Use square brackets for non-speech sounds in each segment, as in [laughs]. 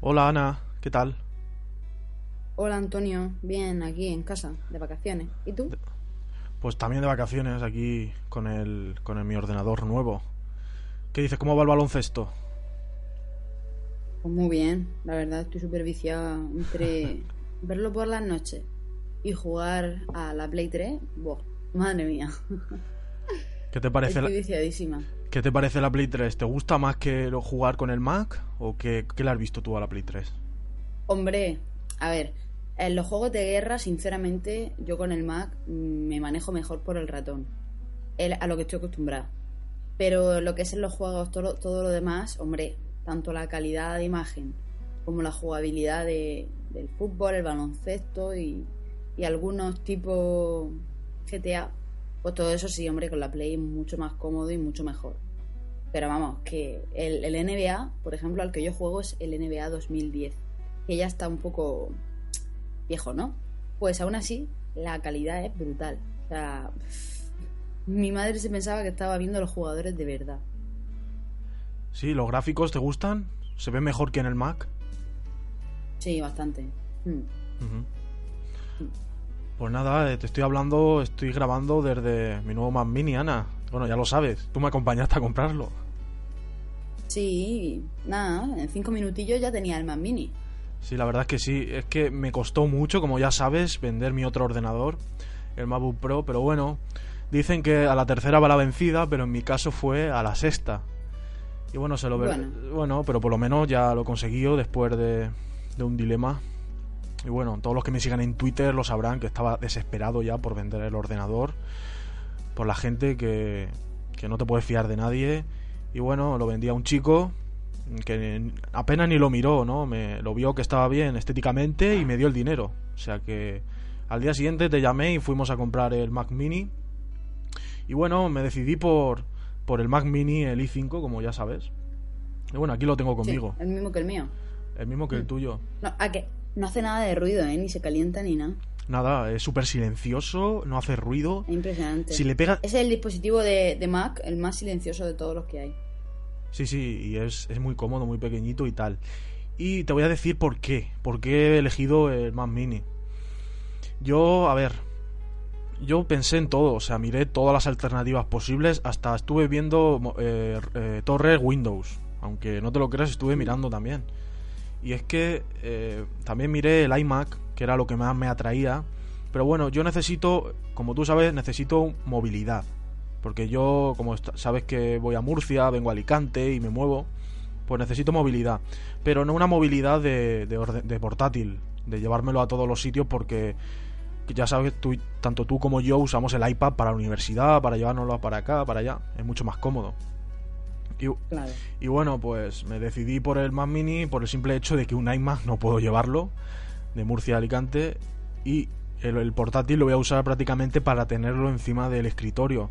Hola Ana, ¿qué tal? Hola Antonio, bien, aquí en casa, de vacaciones. ¿Y tú? Pues también de vacaciones aquí con el, con el, mi ordenador nuevo. ¿Qué dices? ¿Cómo va el baloncesto? Pues muy bien, la verdad estoy súper viciada entre [laughs] verlo por las noches y jugar a la Play 3. Buah, madre mía. ¿Qué te parece Estoy viciadísima. ¿Qué te parece la Play 3? ¿Te gusta más que jugar con el Mac o qué, qué le has visto tú a la Play 3? Hombre, a ver, en los juegos de guerra, sinceramente, yo con el Mac me manejo mejor por el ratón. a lo que estoy acostumbrada. Pero lo que es en los juegos, todo, todo lo demás, hombre, tanto la calidad de imagen como la jugabilidad de, del fútbol, el baloncesto y, y algunos tipos GTA, pues todo eso sí, hombre, con la Play es mucho más cómodo y mucho mejor. Pero vamos, que el, el, NBA, por ejemplo, al que yo juego es el NBA 2010, que ya está un poco viejo, ¿no? Pues aún así, la calidad es brutal. O sea, [laughs] mi madre se pensaba que estaba viendo a los jugadores de verdad. Sí, ¿los gráficos te gustan? ¿Se ve mejor que en el Mac? Sí, bastante. Mm. Pues nada, eh, te estoy hablando, estoy grabando desde mi nuevo Mac Mini, Ana. Bueno, ya lo sabes, tú me acompañaste a comprarlo. Sí, nada, en cinco minutillos ya tenía el Mac Mini. Sí, la verdad es que sí, es que me costó mucho, como ya sabes, vender mi otro ordenador, el MacBook Pro, pero bueno, dicen que a la tercera va la vencida, pero en mi caso fue a la sexta. Y bueno, se lo Bueno. bueno pero por lo menos ya lo conseguí después de, de un dilema. Y bueno, todos los que me sigan en Twitter lo sabrán que estaba desesperado ya por vender el ordenador. Por la gente que, que no te puedes fiar de nadie. Y bueno, lo vendí a un chico que apenas ni lo miró, ¿no? Me lo vio que estaba bien estéticamente y me dio el dinero. O sea que al día siguiente te llamé y fuimos a comprar el Mac Mini. Y bueno, me decidí por, por el Mac Mini, el i5, como ya sabes. Y bueno, aquí lo tengo conmigo. Sí, el mismo que el mío. El mismo que el tuyo. No, ¿a qué? No hace nada de ruido, ¿eh? Ni se calienta ni nada. Nada, es súper silencioso, no hace ruido. Es impresionante. Si le pega... Es el dispositivo de, de Mac el más silencioso de todos los que hay. Sí, sí, y es, es muy cómodo, muy pequeñito y tal. Y te voy a decir por qué. Por qué he elegido el Mac Mini. Yo, a ver, yo pensé en todo, o sea, miré todas las alternativas posibles, hasta estuve viendo eh, eh, torres Windows, aunque no te lo creas, estuve mirando también. Y es que eh, también miré el iMac, que era lo que más me atraía, pero bueno, yo necesito, como tú sabes, necesito movilidad, porque yo, como sabes que voy a Murcia, vengo a Alicante y me muevo, pues necesito movilidad, pero no una movilidad de, de, de portátil, de llevármelo a todos los sitios porque ya sabes, tú, tanto tú como yo usamos el iPad para la universidad, para llevárnoslo para acá, para allá. Es mucho más cómodo. Y, claro. y, bueno, pues me decidí por el Mac Mini por el simple hecho de que un iMac no puedo llevarlo de Murcia a Alicante y el, el, portátil lo voy a usar prácticamente para tenerlo encima del escritorio.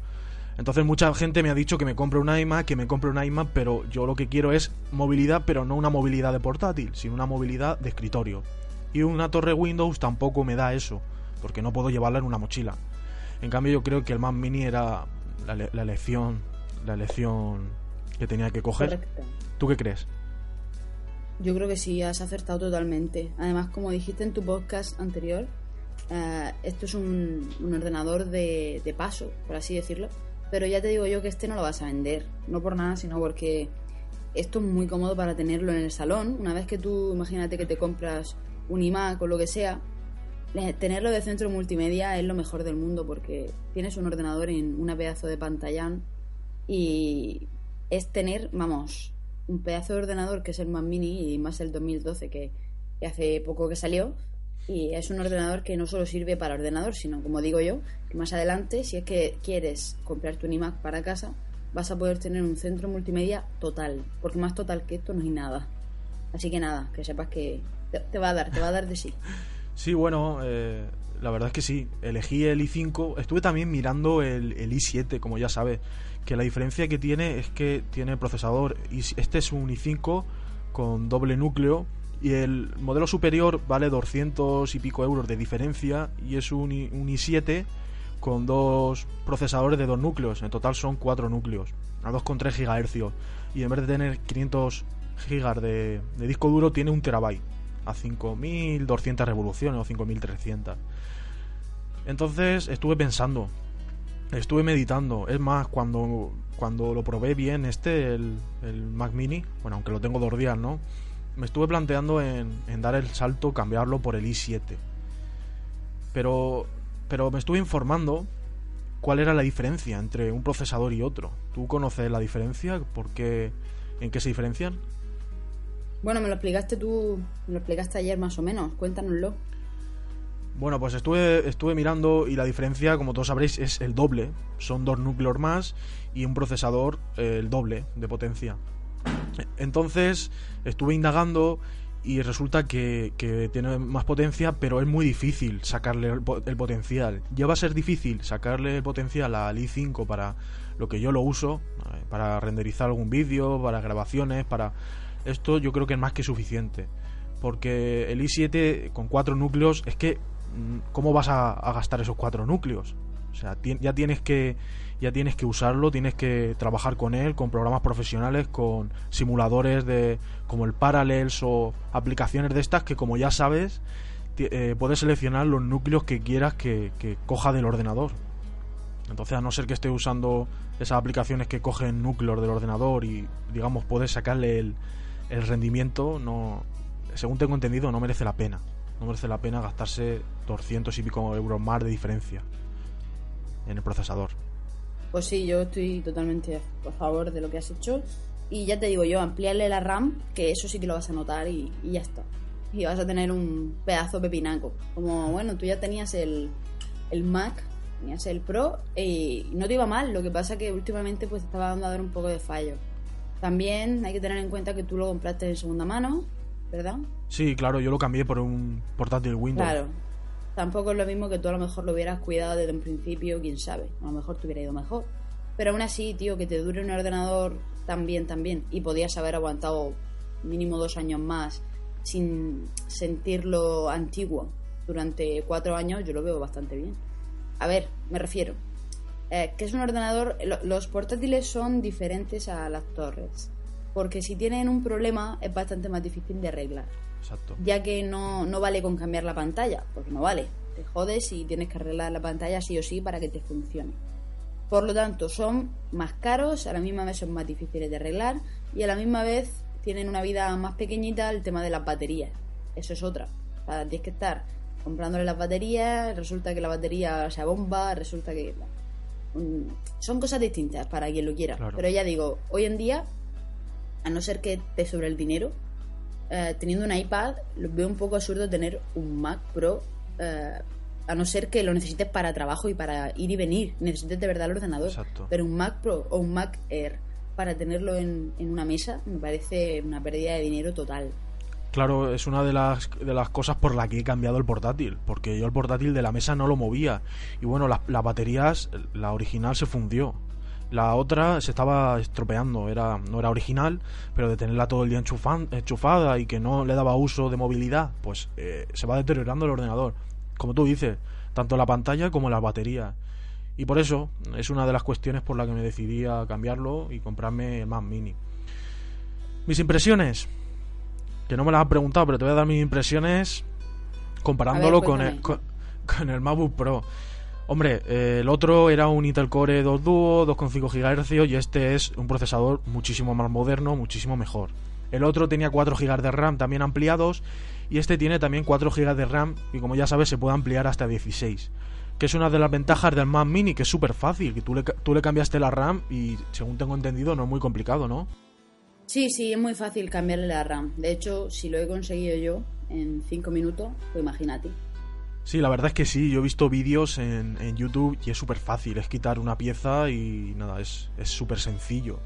Entonces mucha gente me ha dicho que me compre un iMac, que me compre un iMac, pero yo lo que quiero es movilidad, pero no una movilidad de portátil, sino una movilidad de escritorio. Y una torre Windows tampoco me da eso porque no puedo llevarla en una mochila. En cambio, yo creo que el Mac Mini era la, la elección, la elección que tenía que coger. Correcto. ¿Tú qué crees? Yo creo que sí, has acertado totalmente. Además, como dijiste en tu podcast anterior, uh, esto es un, un ordenador de, de, paso, por así decirlo. Pero ya te digo yo que este no lo vas a vender. No por nada, sino porque esto es muy cómodo para tenerlo en el salón. Una vez que tú, imagínate que te compras un iMac o lo que sea, tenerlo de centro multimedia es lo mejor del mundo porque tienes un ordenador en una pedazo de pantallán y es tener, vamos, un pedazo de ordenador que es el Mac Mini y más el 2012 que, que hace poco que salió y es un ordenador que no solo sirve para ordenador, sino como digo yo, que más adelante si es que quieres comprarte un iMac para casa, vas a poder tener un centro multimedia total, porque más total que esto no hay nada. Así que nada, que sepas que te, va a dar, te va a dar de sí. [laughs] Sí, bueno, eh, la verdad es que sí. Elegí el i5. Estuve también mirando el, el, i7, como ya sabes. Que la diferencia que tiene es que tiene procesador. Este es un i5 con doble núcleo. Y el modelo superior vale 200 y pico euros de diferencia. Y es un, i, un i7 con dos procesadores de dos núcleos. En total son cuatro núcleos. A 2,3 GHz. Y en vez de tener 500 gigas de, de disco duro tiene un terabyte a 5200 revoluciones o 5300. Entonces estuve pensando, estuve meditando. Es más, cuando, cuando lo probé bien este, el, el Mac Mini, bueno, aunque lo tengo dos días, ¿no? Me estuve planteando en, en dar el salto, cambiarlo por el i7. Pero, pero me estuve informando cuál era la diferencia entre un procesador y otro. ¿Tú conoces la diferencia? ¿Por qué? ¿En qué se diferencian? Bueno, me lo explicaste tú, me lo explicaste ayer más o menos, cuéntanoslo. Bueno, pues estuve, estuve mirando y la diferencia, como todos sabréis, es el doble. Son dos núcleos más y un procesador eh, el doble de potencia. Entonces estuve indagando y resulta que, que, tiene más potencia, pero es muy difícil sacarle el, potencial. Ya va a ser difícil sacarle el potencial al i5 para lo que yo lo uso, eh, para renderizar algún vídeo, para grabaciones, para... Esto yo creo que es más que suficiente. Porque el i7 con cuatro núcleos es que ¿cómo vas a, gastar esos cuatro núcleos? O sea, ya tienes que ya tienes que usarlo, tienes que trabajar con él, con programas profesionales, con simuladores de como el Parallels o aplicaciones de estas que como ya sabes eh, puedes seleccionar los núcleos que quieras que, coja del ordenador. Entonces, a no ser que esté usando esas aplicaciones que cogen núcleos del ordenador y digamos puedes sacarle el, el rendimiento, no según tengo entendido no merece la pena no merece la pena gastarse 200 y pico euros más de diferencia en el procesador. Pues sí, yo estoy totalmente a favor de lo que has hecho. Y ya te digo yo, ampliarle la RAM, que eso sí que lo vas a notar y, ya está. Y vas a tener un pedazo pepinaco. Como, bueno, tú ya tenías el, el Mac, tenías el Pro y no te iba mal. Lo que pasa que últimamente pues estaba dando a dar un poco de fallo. También hay que tener en cuenta que tú lo compraste en segunda mano, ¿verdad? Sí, claro, yo lo cambié por un portátil Windows. Claro. Tampoco es lo mismo que tú a lo mejor lo hubieras cuidado desde un principio, quién sabe. A lo mejor te hubiera ido mejor. Pero aún así, tío, que te dure un ordenador tan bien, tan bien. Y podías haber aguantado mínimo dos años más sin sentirlo antiguo durante cuatro años, yo lo veo bastante bien. A ver, me refiero. Eh, que es un ordenador. Los portátiles son diferentes a las torres. Porque si tienen un problema es bastante más difícil de arreglar. Exacto. Ya que no, no vale con cambiar la pantalla, porque no vale. Te jodes y tienes que arreglar la pantalla sí o sí para que te funcione. Por lo tanto, son más caros, a la misma vez son más difíciles de arreglar y a la misma vez tienen una vida más pequeñita el tema de las baterías. Eso es otra. O sea, tienes que estar comprándole las baterías, resulta que la batería se bomba, resulta que... Son cosas distintas para quien lo quiera. Claro. Pero ya digo, hoy en día, a no ser que te sobre el dinero, eh, teniendo un iPad, lo veo un poco absurdo tener un Mac Pro, eh, a no ser que lo necesites para trabajo y para ir y venir. Necesites de verdad el ordenador. Exacto. Pero un Mac Pro o un Mac Air para tenerlo en, en, una mesa me parece una pérdida de dinero total. Claro, es una de las, de las cosas por la que he cambiado el portátil, porque yo el portátil de la mesa no lo movía. Y bueno, las, las baterías, la original se fundió. La otra se estaba estropeando, era, no era original, pero de tenerla todo el día enchufan, enchufada y que no le daba uso de movilidad, pues eh, se va deteriorando el ordenador. Como tú dices, tanto la pantalla como la batería. Y por eso es una de las cuestiones por la que me decidí a cambiarlo y comprarme el Mac Mini. Mis impresiones, que no me las has preguntado, pero te voy a dar mis impresiones comparándolo ver, con, el, con, con el MacBook Pro. Hombre, eh, el otro era un Intel Core 2 Duo, 2,5 GHz y este es un procesador muchísimo más moderno, muchísimo mejor. El otro tenía 4 GB de RAM también ampliados y este tiene también 4 GB de RAM y como ya sabes se puede ampliar hasta 16. Que es una de las ventajas del Mac Mini, que es súper fácil, que tú le, tú le cambiaste la RAM y según tengo entendido no es muy complicado, ¿no? Sí, sí, es muy fácil cambiarle la RAM. De hecho, si lo he conseguido yo en 5 minutos, pues imagínate. Sí, la verdad es que sí, yo he visto vídeos en, en YouTube y es súper fácil, es quitar una pieza y nada, es súper sencillo.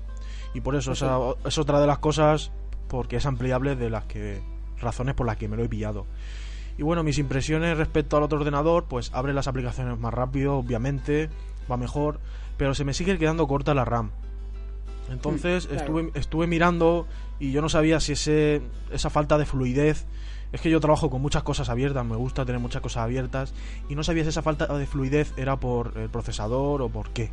Y por eso, o sea, es otra de las cosas porque es ampliable de las que razones por las que me lo he pillado. Y bueno, mis impresiones respecto al otro ordenador, pues abre las aplicaciones más rápido, obviamente, va mejor, pero se me sigue quedando corta la RAM. Entonces Mm, claro. estuve, estuve mirando y yo no sabía si ese, esa falta de fluidez es que yo trabajo con muchas cosas abiertas, me gusta tener muchas cosas abiertas y no sabía si esa falta de fluidez era por el procesador o por qué.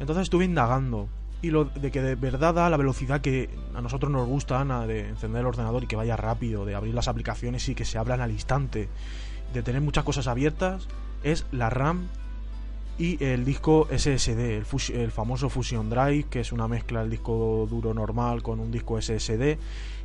Entonces estuve indagando y lo de que de verdad da la velocidad que a nosotros nos gusta, Ana, de encender el ordenador y que vaya rápido, de abrir las aplicaciones y que se abran al instante, de tener muchas cosas abiertas, es la RAM y el disco SSD, el, el famoso Fusion Drive, que es una mezcla del disco duro normal con un disco SSD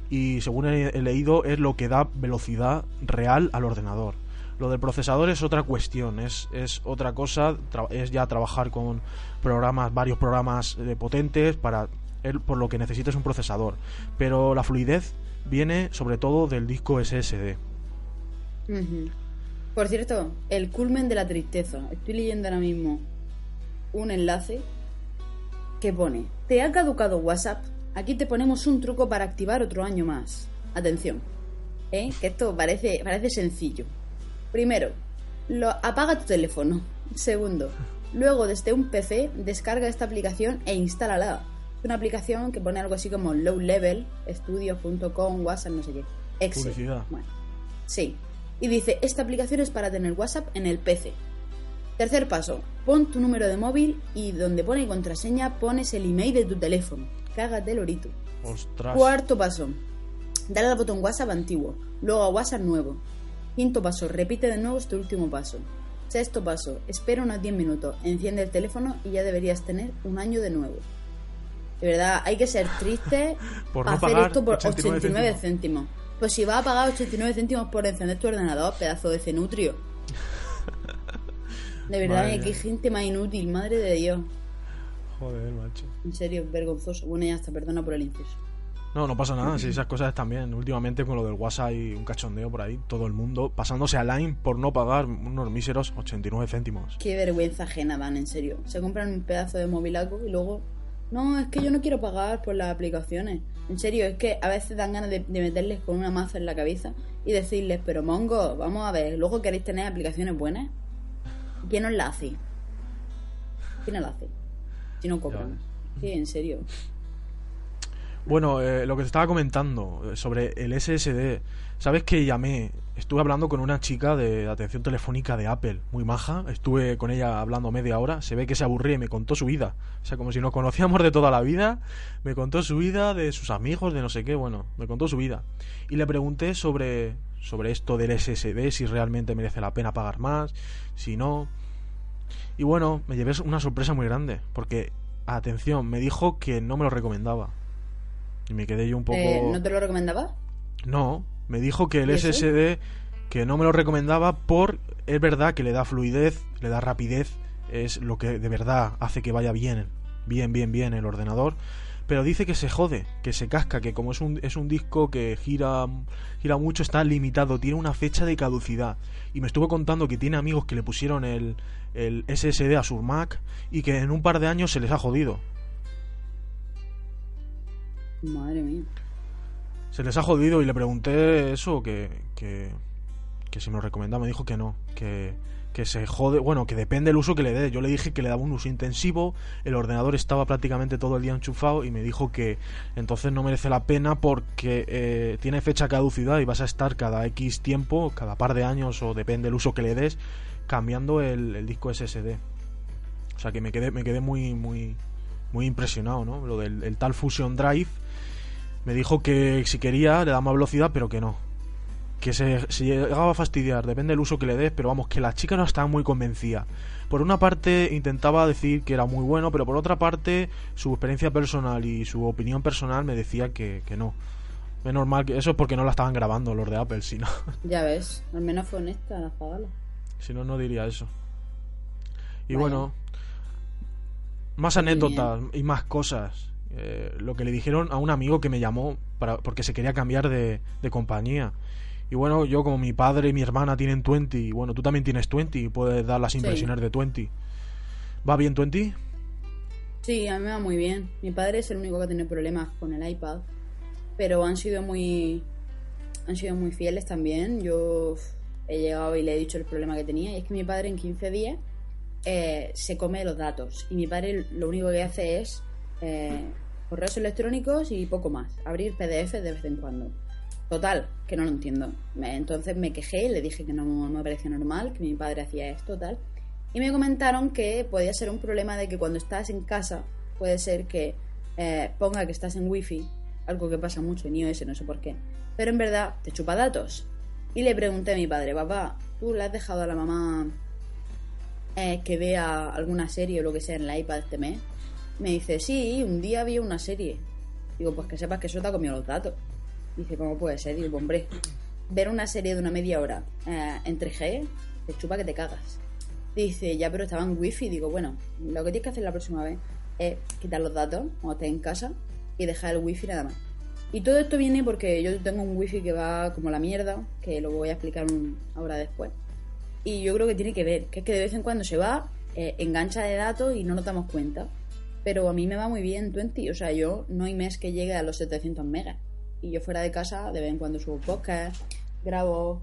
y según he leído es lo que da velocidad real al ordenador. Lo del procesador es otra cuestión, es, es otra cosa, es ya trabajar con programas, varios programas eh, potentes para por lo que necesites un procesador. Pero la fluidez viene sobre todo del disco SSD. Por cierto, el culmen de la tristeza. Estoy leyendo ahora mismo un enlace que pone, ¿te ha caducado WhatsApp? Aquí te ponemos un truco para activar otro año más. Atención, ¿eh? que esto parece, parece sencillo. Primero, lo, apaga tu teléfono. Segundo, luego desde un PC descarga esta aplicación e instálala. Es una aplicación que pone algo así como low level, estudios.com, WhatsApp, no sé qué. Excel. Bueno, sí. Y dice, esta aplicación es para tener WhatsApp en el PC. Tercer paso, pon tu número de móvil y donde pone contraseña pones el email de tu teléfono. Cágate el orito. Ostras. Cuarto paso, dale al botón WhatsApp antiguo, luego a WhatsApp nuevo, Quinto paso, repite de nuevo este último paso. Sexto paso, espera unos 10 minutos, enciende el teléfono y ya deberías tener un año de nuevo. De verdad, hay que ser triste [laughs] por hacer esto por 89, céntimos. Pues si vas a pagar 89 céntimos por encender tu ordenador, pedazo de cenutrio. [laughs] De verdad, que gente más inútil, madre de Dios. Joder, macho. En serio, vergonzoso. Bueno, ya está, perdona por el inciso. No, no pasa nada, si esas cosas también. Últimamente con lo del WhatsApp hay un cachondeo por ahí, todo el mundo pasándose a Line por no pagar unos míseros 89 céntimos. Qué vergüenza ajena dan, en serio. Se compran un pedazo de movilaco y luego... No, es que yo no quiero pagar por las aplicaciones. En serio, es que a veces dan ganas de, meterles con una maza en la cabeza y decirles, pero Mongo, vamos a ver, luego queréis tener aplicaciones buenas. ¿Quién os la hace? ¿Quién os la hace? No cobran. Sí, en serio. Bueno, eh, lo que te estaba comentando eh, sobre el SSD. ¿Sabes que llamé? Estuve hablando con una chica de atención telefónica de Apple, muy maja. Estuve con ella hablando media hora. Se ve que se aburría y me contó su vida. O sea, como si nos conocíamos de toda la vida. Me contó su vida, de sus amigos, de no sé qué. Bueno, me contó su vida. Y le pregunté sobre, sobre esto del SSD, si realmente merece la pena pagar más, si no. Y bueno, me llevé una sorpresa muy grande. Porque, atención, me dijo que no me lo recomendaba. Y me quedé yo un poco... Eh, ¿No te lo recomendaba? No, me dijo que el SSD que no me lo recomendaba por... Es verdad que le da fluidez, le da rapidez, es lo que de verdad hace que vaya bien, bien, bien, bien el ordenador. Pero dice que se jode, que se casca, que como es un, es un disco que gira, gira mucho, está limitado, tiene una fecha de caducidad. Y me estuvo contando que tiene amigos que le pusieron el, el SSD a su Mac y que en un par de años se les ha jodido. Madre mía. Se les ha jodido y le pregunté eso, que, que, que si me lo recomendaba. Me dijo que no, que, que se jode, bueno, que depende del uso que le dé. Yo le dije que le daba un uso intensivo, el ordenador estaba prácticamente todo el día enchufado y me dijo que entonces no merece la pena porque eh, tiene fecha caducidad y vas a estar cada X tiempo, cada par de años o depende del uso que le des, cambiando el, el disco SSD. O sea que me quedé, me quedé muy, muy, muy impresionado, ¿no? Lo del tal Fusion Drive me dijo que si quería le daba más velocidad, pero que no. Que se, llegaba a fastidiar, depende del uso que le des, pero vamos, que la chica no estaba muy convencida. Por una parte intentaba decir que era muy bueno, pero por otra parte su experiencia personal y su opinión personal me decía que, que no. Es normal que eso es porque no la estaban grabando los de Apple, [laughs] si no. Ya ves, al menos fue honesta la Si no, no diría eso. Y bueno, más anécdotas y más cosas. Eh, lo que le dijeron a un amigo que me llamó para, porque se quería cambiar de, compañía. Y bueno, yo como mi padre y mi hermana tienen 20, y bueno, tú también tienes 20 y puedes dar las impresiones de 20. ¿Va bien 20? Sí, a mí me va muy bien. Mi padre es el único que tiene problemas con el iPad, pero han sido muy han sido muy fieles también. Yo he llegado y le he dicho el problema que tenía y es que mi padre en 15 días eh, se come los datos y mi padre lo único que hace es eh, correos electrónicos y poco más. Abrir PDF de vez en cuando. Total, que no lo entiendo. Entonces me quejé le dije que no, me parecía normal, que mi padre hacía esto, tal. Y me comentaron que podía ser un problema de que cuando estás en casa puede ser que eh, ponga que estás en wifi, algo que pasa mucho en iOS, no sé por qué, pero en verdad te chupa datos. Y le pregunté a mi padre, papá, ¿tú le has dejado a la mamá eh, que vea alguna serie o lo que sea en la iPad este mes? Me dice, sí, un día vi una serie. Digo, pues que sepas que eso te ha comido los datos. Dice, ¿cómo puede ser? Digo, hombre, ver una serie de una media hora eh, en 3G, te chupa que te cagas. Dice, ya, pero estaba en wifi. Digo, bueno, lo que tienes que hacer la próxima vez es quitar los datos cuando estés en casa y dejar el wifi nada más. Y todo esto viene porque yo tengo un wifi que va como la mierda, que lo voy a explicar ahora después. Y yo creo que tiene que ver, que es que de vez en cuando se va, eh, engancha de datos y no nos damos cuenta. Pero a mí me va muy bien 20, o sea, yo no hay mes que llegue a los 700 megas. Y yo fuera de casa, de vez en cuando subo podcast, grabo,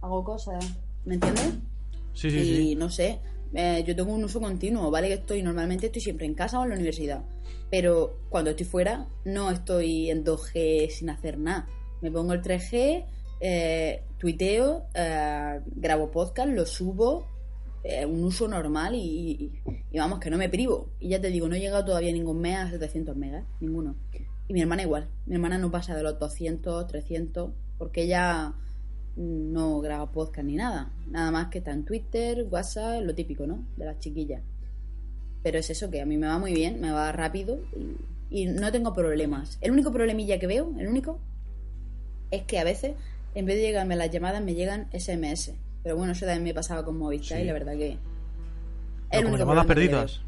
hago cosas, ¿me entiendes? Sí, sí, y sí. no sé, eh, yo tengo un uso continuo, ¿vale? Que estoy, normalmente estoy siempre en casa o en la universidad. Pero cuando estoy fuera, no estoy en 2G sin hacer nada. Me pongo el 3G, eh, tuiteo, eh, grabo podcast, lo subo, eh, un uso normal y, y- y vamos, que no me privo. Y ya te digo, no he llegado todavía ningún mes a 700 megas, ninguno. Y mi hermana igual. Mi hermana no pasa de los 200, 300, porque ella no graba podcast ni nada. Nada más que está en Twitter, WhatsApp, lo típico, ¿no? De las chiquillas. Pero es eso, que a mí me va muy bien, me va rápido y, y no tengo problemas. El único problemilla que veo, el único, es que a veces, en vez de llegarme las llamadas, me llegan SMS. Pero bueno, eso también me pasaba con Movistar Sí. y la verdad que... Pero como único llamadas perdidas.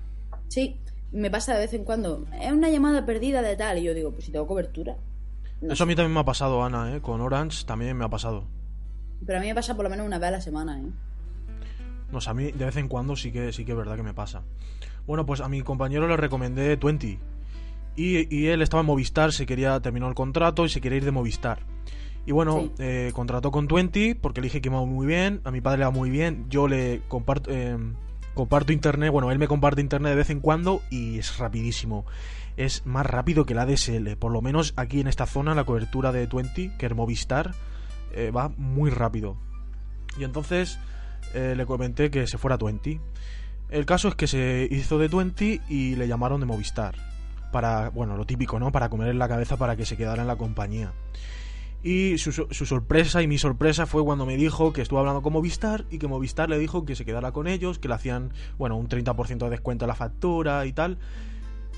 Sí, me pasa de vez en cuando. Es una llamada perdida de tal. Y yo digo, pues si tengo cobertura. No Eso a mí también me ha pasado, Ana, ¿eh? Con Orange también me ha pasado. Pero a mí me pasa por lo menos una vez a la semana, ¿eh? No sé, a mí de vez en cuando sí que sí que es verdad que me pasa. Bueno, pues a mi compañero le recomendé 20. Y, y él estaba en Movistar, se quería terminó el contrato y se quería ir de Movistar. Y bueno, Sí. eh, contrató con 20 porque le dije que me va muy bien, a mi padre le va muy bien, yo le comparto, eh, comparto internet, bueno, él me comparte internet de vez en cuando y es rapidísimo. Es más rápido que la DSL, por lo menos aquí en esta zona la cobertura de 20, que es Movistar, eh, va muy rápido. Y entonces eh, le comenté que se fuera a 20. El caso es que se hizo de 20 y le llamaron de Movistar. Para, bueno, lo típico, ¿no? Para comer en la cabeza para que se quedara en la compañía. Y su, su sorpresa y mi sorpresa fue cuando me dijo que estuvo hablando con Movistar y que Movistar le dijo que se quedara con ellos, que le hacían, bueno, un 30% de descuento a la factura y tal.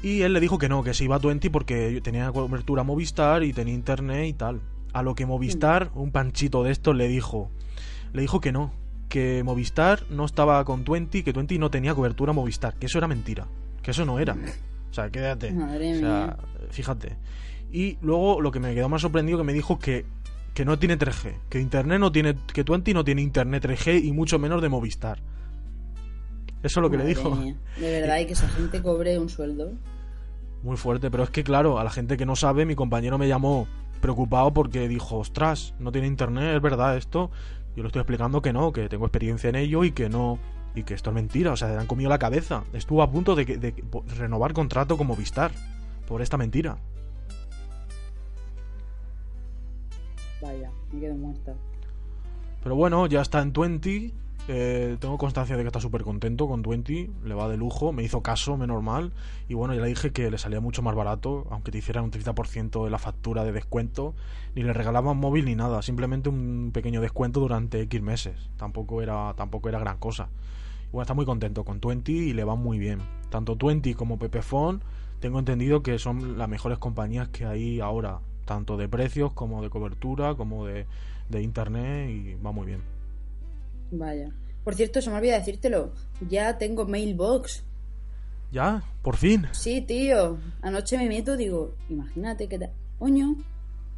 Y él le dijo que no, que se iba a 20 porque tenía cobertura Movistar y tenía internet y tal. A lo que Movistar, un panchito de estos, le dijo, le dijo que no, que Movistar no estaba con 20, que 20 no tenía cobertura Movistar, que eso era mentira, que eso no era. O sea, quédate. Madre o sea, fíjate. Y luego lo que me quedó más sorprendido que me dijo que, que no tiene 3G, que internet no tiene, que 20 no tiene internet 3G y mucho menos de Movistar. Eso es lo que le dijo. mía. De verdad, y que esa gente cobre un sueldo. Muy fuerte, pero es que claro, a la gente que no sabe, mi compañero me llamó preocupado porque dijo, ostras, no tiene internet, es verdad esto. Yo le estoy explicando que no, que tengo experiencia en ello y que no, y que esto es mentira, o sea, le han comido la cabeza. Estuvo a punto de, que- de renovar contrato con Movistar por esta mentira. Vaya, me quedo muerta. Pero bueno, ya está en 20. eh, tengo constancia de que está súper contento con 20. Le va de lujo. Me hizo caso, menos mal. Y bueno, ya le dije que le salía mucho más barato. Aunque te hicieran un 30% de la factura de descuento. Ni le regalaban móvil ni nada. Simplemente un pequeño descuento durante X meses. Tampoco era, tampoco era gran cosa. Y bueno, está muy contento con 20 y le va muy bien. Tanto 20 como Pepefon. Tengo entendido que son las mejores compañías que hay ahora. Tanto de precios como de cobertura, como de, de internet. Y va muy bien. Vaya. Por cierto, se me olvida decírtelo. Ya tengo mailbox. ¿Ya? ¿Por fin? Sí, tío. Anoche me meto, digo, imagínate que tal. Coño,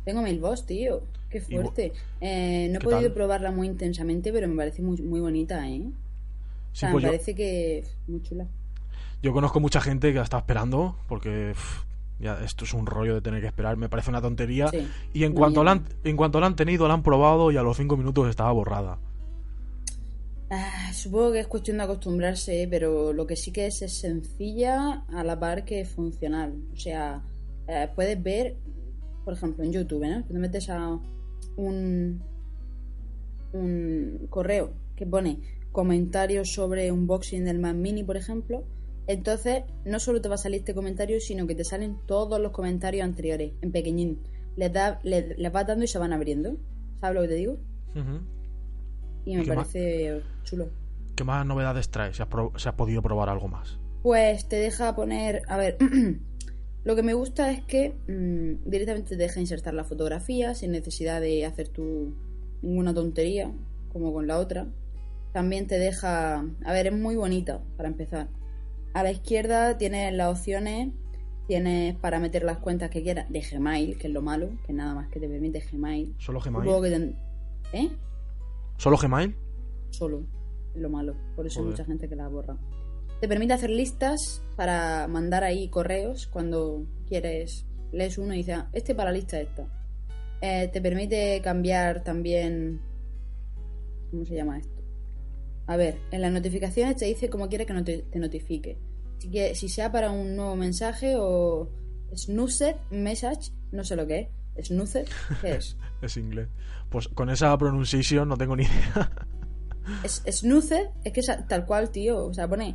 tengo mailbox, tío. Qué fuerte. Eh, no he ¿Qué podido tal? probarla muy intensamente, pero me parece muy, muy bonita, ¿eh? O Sí, sea, pues me yo, parece que. Muy chula. yo conozco mucha gente que la está esperando porque ya esto es un rollo de tener que esperar. Me parece una tontería. Sí. Y en cuanto, la han, en cuanto la han tenido, la han probado y a los 5 minutos estaba borrada. Ah, supongo que es cuestión de acostumbrarse, ¿eh? pero lo que sí que es es sencilla a la par que funcional. O sea, eh, puedes ver, por ejemplo, en YouTube, ¿no? Te metes a un, un correo que pone comentarios sobre unboxing del Mac Mini, por ejemplo, Entonces, no solo te va a salir este comentario, sino que te salen todos los comentarios anteriores, en pequeñín. Les, da, les, les vas dando y se van abriendo. ¿Sabes lo que te digo? Y me parece chulo. ¿Qué más novedades trae? ¿Se has podido probar algo más? Pues te deja poner. A ver. [clears throat] Lo que me gusta es que mm, directamente te deja insertar la fotografía sin necesidad de hacer tu ninguna tontería, como con la otra. También te deja. A ver, es muy bonita para empezar. A la izquierda tienes las opciones. Tienes para meter las cuentas que quieras de Gmail, que es lo malo, que nada más que te permite Gmail. ¿Solo Gmail? que ten- ¿Eh? ¿Solo Gmail? solo es lo malo por eso hay mucha gente que la borra te permite hacer listas para mandar ahí correos cuando quieres lees uno y dices "Ah, este para la lista esta Eh, te permite cambiar también cómo se llama esto a ver en las notificaciones te dice cómo quieres que no te, te notifique si, que, si sea para un nuevo mensaje o snooze message no sé lo que es snooze qué es [laughs] Es inglés. Pues con esa pronunciación no tengo ni idea. Es, es que es tal cual, tío. O sea, pone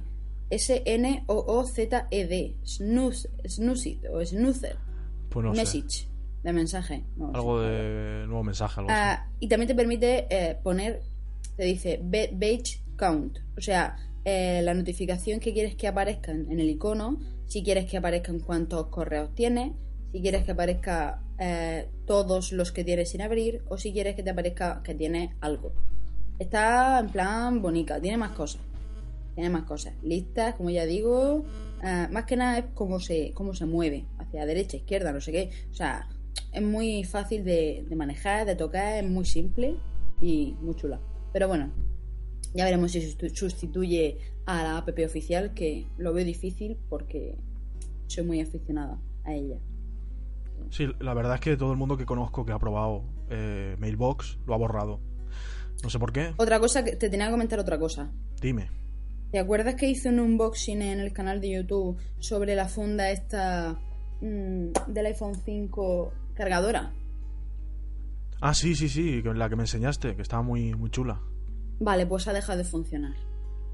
S-N-O-O-Z-E-D. Snooze, snooze o snoozer. Pues no sé. Message, de mensaje. No, Algo sí. de nuevo mensaje, algo. Ah, y también te permite eh, poner, te dice be- page count. O sea, eh, la notificación que quieres que aparezca en, en el icono, si quieres que aparezcan cuántos correos tienes, si quieres que aparezca eh, todos los que tienes sin abrir, o si quieres que te aparezca que tienes algo. Está en plan bonita, tiene más cosas. Tiene más cosas. Listas, como ya digo. eh, más que nada es cómo se, cómo se mueve. Hacia derecha, izquierda, no sé qué. O sea, es muy fácil de, de manejar, de tocar, es muy simple y muy chula. Pero bueno, ya veremos si sustituye a la app oficial, que lo veo difícil porque soy muy aficionada a ella. Sí, la verdad es que todo el mundo que conozco que ha probado eh, Mailbox lo ha borrado. No sé por qué. Otra cosa que te tenía que comentar otra cosa. Dime. ¿Te acuerdas que hice un unboxing en el canal de YouTube sobre la funda esta mm, del iPhone 5 cargadora? Ah, sí, sí, sí, la que me enseñaste, que estaba muy, muy chula. Vale, pues ha dejado de funcionar.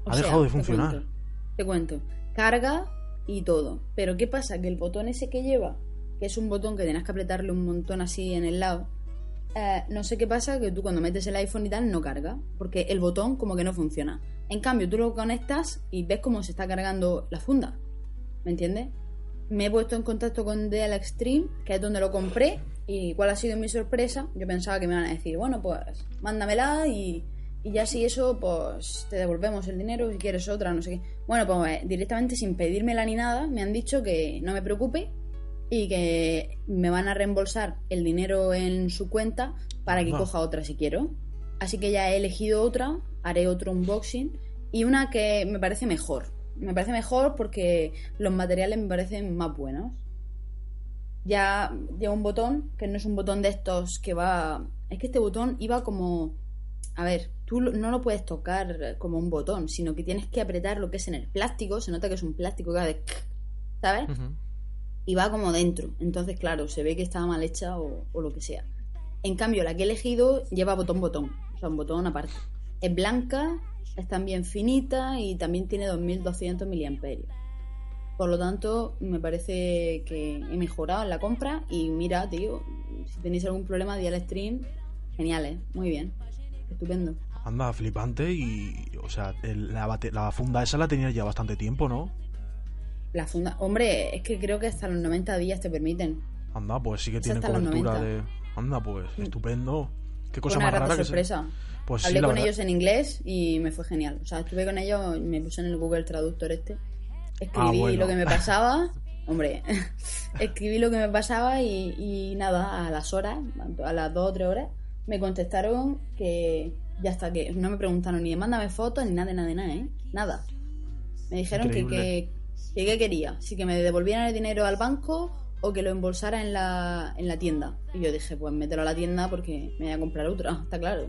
¿Ha dejado de te funcionar? cuento, Te cuento. Carga y todo. Pero ¿qué pasa? Que el botón ese que lleva, que es un botón que tienes que apretarle un montón así en el lado, eh, no sé qué pasa, que tú cuando metes el iPhone y tal no carga. Porque el botón como que no funciona. En cambio, tú lo conectas y ves cómo se está cargando la funda. ¿Me entiendes? Me he puesto en contacto con DL Extreme, que es donde lo compré. Y cuál ha sido mi sorpresa, yo pensaba que me iban a decir, bueno, pues mándamela y, y ya si eso, pues te devolvemos el dinero si quieres otra, no sé qué. Bueno, pues eh, directamente sin pedírmela ni nada, me han dicho que no me preocupe y que me van a reembolsar el dinero en su cuenta para que coja otra si quiero. Así que ya he elegido otra, haré otro unboxing y una que me parece mejor. Me parece mejor porque los materiales me parecen más buenos. Ya lleva un botón, que no es un botón de estos que va... Es que este botón iba como... A ver, tú no lo puedes tocar como un botón, sino que tienes que apretar lo que es en el plástico. Se nota que es un plástico que va de... ¿Sabes? Y va como dentro. Entonces, claro, se ve que estaba mal hecha o, o lo que sea. En cambio, la que he elegido lleva botón botón, o sea, un botón aparte. Es blanca, es también finita y también tiene 2200 miliamperios. Por lo tanto, me parece que he mejorado en la compra y mira, tío, si tenéis algún problema de al stream, genial, ¿eh? Muy bien. Estupendo. Anda, flipante y... O sea, el- la, bate- la funda esa la tenía ya bastante tiempo, ¿no? La funda, hombre, es que creo que hasta los 90 días te permiten. Anda, pues sí que Es tiene cobertura 90. de... Anda, pues, estupendo. Qué cosa una más rara que se... sorpresa. Pues sí, Hablé la con verdad. ellos en inglés y me fue genial. O sea, estuve con ellos, me puse en el Google Traductor este. Escribí Ah, bueno. lo que me [laughs] pasaba. Hombre, [laughs] escribí lo que me pasaba y, y nada, a las horas, a las dos o tres horas, me contestaron que ya está, que no me preguntaron ni de mándame fotos ni nada, nada, nada, ¿eh? Nada. Me dijeron que, que, que qué quería, si que me devolvieran el dinero al banco o que lo embolsara en la, en la tienda. Y yo dije, pues mételo a la tienda porque me voy a comprar otra, está claro.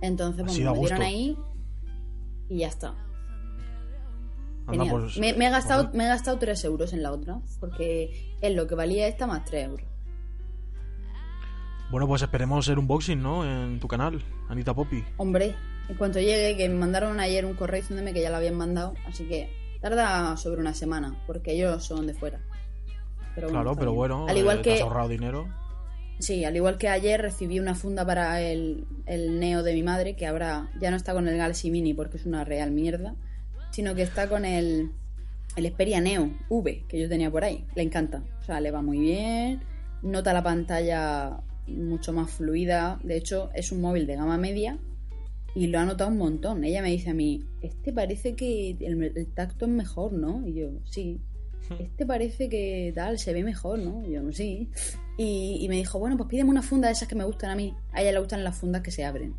Entonces, pues Así me metieron ahí y ya está. Anda, Genial. pues... me, me he gastado, pues- me he gastado 3 euros en la otra, porque es lo que valía esta más 3 euros. Bueno, pues esperemos el unboxing, ¿no? En tu canal, Anita Poppy. Hombre, en cuanto llegue, que me mandaron ayer un correo diciéndome que ya lo habían mandado, así que Tarda sobre una semana, porque ellos son de fuera. Pero claro, pero bueno, al igual eh, que has ahorrado dinero. Sí, al igual que ayer recibí una funda para el, el Neo de mi madre, que ahora ya no está con el Galaxy Mini porque es una real mierda, sino que está con el, el Xperia Neo V que yo tenía por ahí. Le encanta, o sea, le va muy bien, nota la pantalla mucho más fluida. De hecho, es un móvil de gama media y lo ha notado un montón. Ella me dice a mí, este parece que el, el tacto es mejor, ¿no? Y yo, sí. Este parece que tal, se ve mejor, ¿no? Y yo, sí. Y, y, me dijo, bueno, pues pídeme una funda de esas que me gustan a mí. A ella le gustan las fundas que se abren.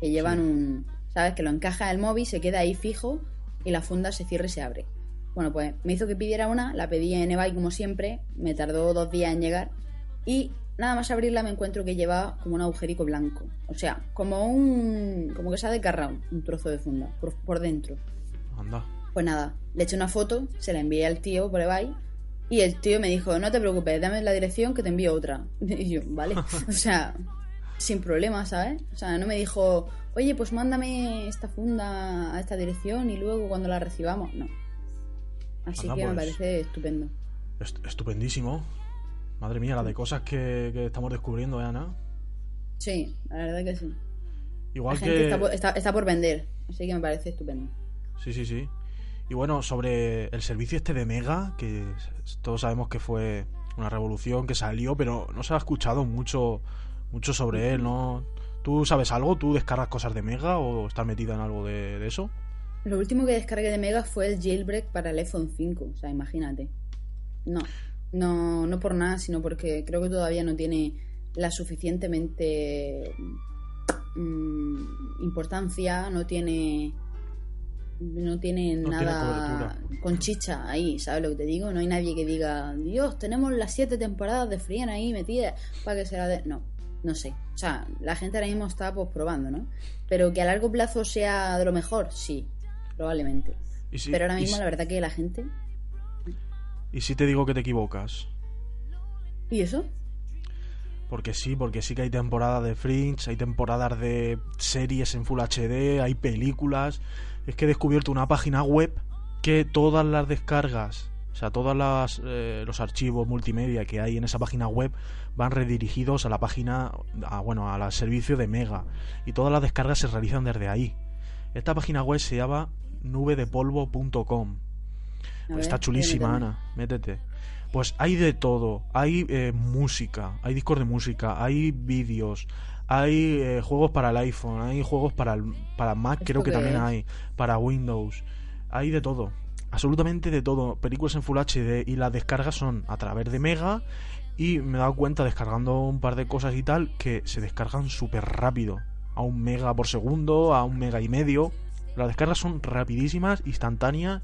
Que llevan un, ¿sabes? Que lo encaja el móvil, se queda ahí fijo y la funda se cierra y se abre. Bueno, pues me hizo que pidiera una, la pedí en eBay como siempre, me tardó dos días en llegar y nada más abrirla me encuentro que lleva como un agujerico blanco. O sea, como un. como que se ha desgarrado un trozo de funda por, por dentro. Anda. Pues nada, le eché una foto, se la envié al tío por eBay y el tío me dijo, no te preocupes, dame la dirección que te envío otra. [laughs] Y yo, vale. [laughs] o sea, sin problema, ¿sabes? O sea, no me dijo, oye, pues mándame esta funda a esta dirección y luego cuando la recibamos. No. Así Anda, que me pues. parece estupendo. Est- estupendísimo. Madre mía, la de cosas que, que estamos descubriendo, ¿eh, Ana? Sí, la verdad que sí. Igual La que. está por, está- está por vender, así que me parece estupendo. Sí, sí, sí. Y bueno, sobre el servicio este de Mega, que todos sabemos que fue una revolución que salió, pero no se ha escuchado mucho, mucho sobre él, ¿no? ¿Tú sabes algo? ¿Tú descargas cosas de Mega o estás metida en algo de, de eso? Lo último que descargué de Mega fue el jailbreak para el iPhone 5, o sea, imagínate. No, no, no por nada, sino porque creo que todavía no tiene la suficientemente mm, importancia, no tiene no tiene No nada con chicha ahí, ¿sabes lo que te digo? No hay nadie que diga, Dios, tenemos las siete temporadas de Friend ahí metidas para que se la de... No, no sé. O sea, la gente ahora mismo está pues probando, ¿no? Pero que a largo plazo sea de lo mejor, sí, probablemente. Si, Pero ahora mismo si- la verdad que la gente... y si te digo que te equivocas. ¿Y eso? Porque sí, porque sí que hay temporadas de Fringe, hay temporadas de series en Full HD, hay películas. Es que he descubierto una página web que todas las descargas, o sea, todos los archivos multimedia que hay en esa página web van redirigidos a la página, a, bueno, al servicio de Mega. Y todas las descargas se realizan desde ahí. Esta página web se llama nubedepolvo.com. Ver, Está chulísima. Ana, métete. Pues hay de todo. Hay eh, música, hay discos de música, hay vídeos, hay eh, juegos para el iPhone, hay juegos para, el- para Mac, ¿Esto creo que también es? hay, para Windows. Hay de todo. Absolutamente de todo. Películas en Full HD y las descargas son a través de Mega. Y me he dado cuenta descargando un par de cosas y tal que se descargan súper rápido. A un mega por segundo, a un mega y medio. Las descargas son rapidísimas, instantáneas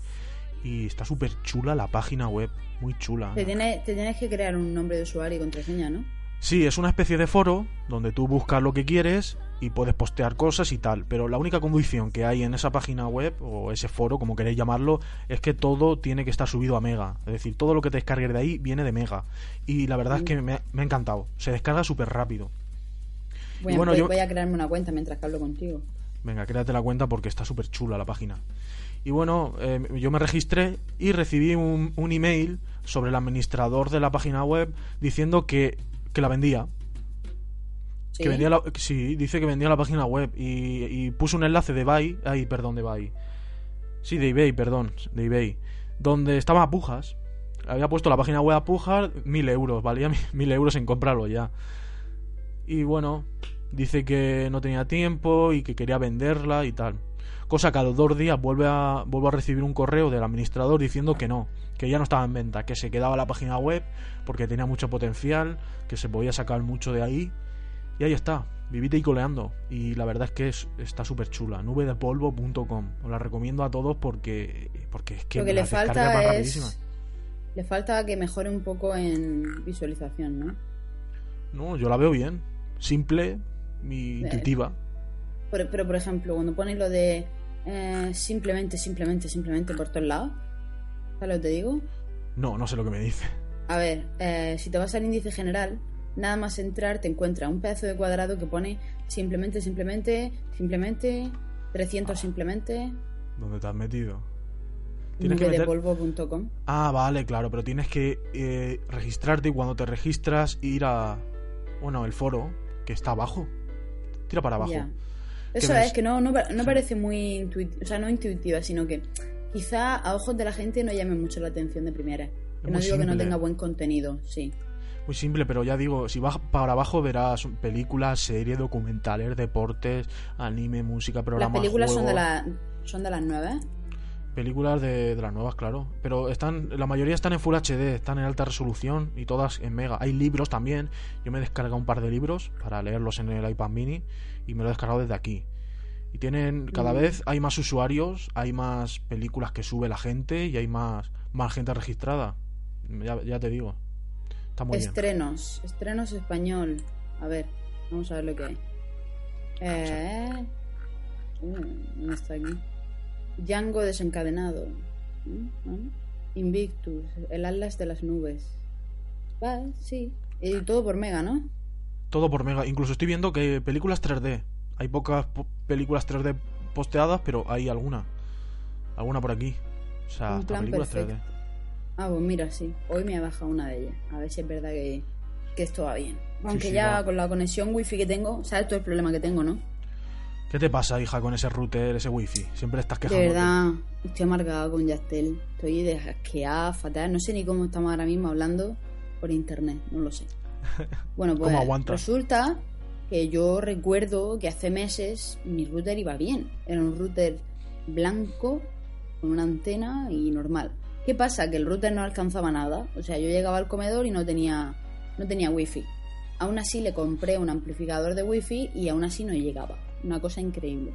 y está súper chula la página web. Muy chula. Te, tienes que crear un nombre de usuario y contraseña, ¿no? Sí, es una especie de foro donde tú buscas lo que quieres y puedes postear cosas y tal. Pero la única condición que hay en esa página web o ese foro, como queréis llamarlo, es que todo tiene que estar subido a Mega. Es decir, todo lo que te descargues de ahí viene de Mega. Y la verdad es que me, me ha encantado. Se descarga súper rápido. Voy, Y a, bueno, voy- yo- voy a crearme una cuenta mientras que hablo contigo. Venga, créate la cuenta porque está súper chula la página. Y bueno, eh, yo me registré y recibí un, un email sobre el administrador de la página web diciendo que, que la vendía. ¿Sí? Que vendía la, sí, dice que vendía la página web y, y puso un enlace de eBay, ay, perdón, de eBay. Sí, de eBay, perdón, de eBay. Donde estaba a pujas. Había puesto la página web a pujas, mil euros, valía mi- [laughs] mil euros en comprarlo ya. Y bueno, dice que no tenía tiempo y que quería venderla y tal. Cosa que a los dos días vuelve a, vuelvo a recibir un correo del administrador diciendo que no, que ya no estaba en venta, que se quedaba la página web porque tenía mucho potencial, que se podía sacar mucho de ahí. Y ahí está, vivite y coleando. Y la verdad es que es- está súper chula, nubedepolvo.com. Os la recomiendo a todos porque, porque es que Lo que le falta es... Le falta que mejore un poco en visualización, ¿no? No, yo la veo bien, simple y intuitiva. Pero, pero, por ejemplo, cuando pones lo de eh, simplemente, simplemente, simplemente por todos lados, ¿sabes lo que te digo? No, no sé lo que me dice. A ver, eh, si te vas al índice general, nada más entrar te encuentra un pedazo de cuadrado que pone simplemente, simplemente, simplemente, 300 simplemente. ¿Dónde te has metido? Tienes que meter... Ah, vale, claro, pero tienes que eh, registrarte y cuando te registras ir a... Bueno, el foro, que está abajo. Tira para abajo. Eso es que no, no, no parece muy intuitiva, o sea, no intuitiva, sino que quizá a ojos de la gente no llame mucho la atención de primera. Que no digo que no tenga buen contenido, sí. Muy simple, pero ya digo, si vas para abajo verás películas, series, documentales, deportes, anime, música, Las programas, películas son de, la, son de las nueve. Películas de, de las nuevas, claro. Pero están, la mayoría están en Full HD, están en alta resolución y todas en Mega. Hay libros también. Yo me he descargado un par de libros para leerlos en el iPad mini y me lo he descargado desde aquí. Y tienen, cada Mm. vez hay más usuarios, hay más películas que sube la gente y hay más, más gente registrada. Ya, ya te digo. Está muy bien. estrenos, estrenos español. A ver, vamos a ver lo que hay. Eh, mm, ¿Dónde está aquí? Django desencadenado. Invictus, el Atlas de las nubes. Va, sí. Y todo por Mega, ¿no? Todo por Mega. Incluso estoy viendo que películas 3D. Hay pocas po- películas 3D posteadas, pero hay alguna. Alguna por aquí. O sea, hasta películas 3D. perfecto. Ah, pues mira, sí. Hoy me ha bajado una de ellas. A ver si es verdad que, que esto va bien. Aunque sí, ya va. con la conexión wifi que tengo, ¿sabes todo el problema que tengo, no? ¿Qué te pasa, hija, con ese router, ese wifi? Siempre estás De quejando. verdad, estoy amargada con Yastel. Estoy desasqueada, fatal. No sé ni cómo estamos ahora mismo hablando por internet, no lo sé. [laughs] Bueno, pues ¿Cómo aguantas? resulta que yo recuerdo que hace meses mi router iba bien. Era un router blanco con una antena y normal. ¿Qué pasa? Que el router no alcanzaba nada. O sea, yo llegaba al comedor y no tenía, no tenía wifi. Aún así le compré un amplificador de wifi y aún así no llegaba. Una cosa increíble.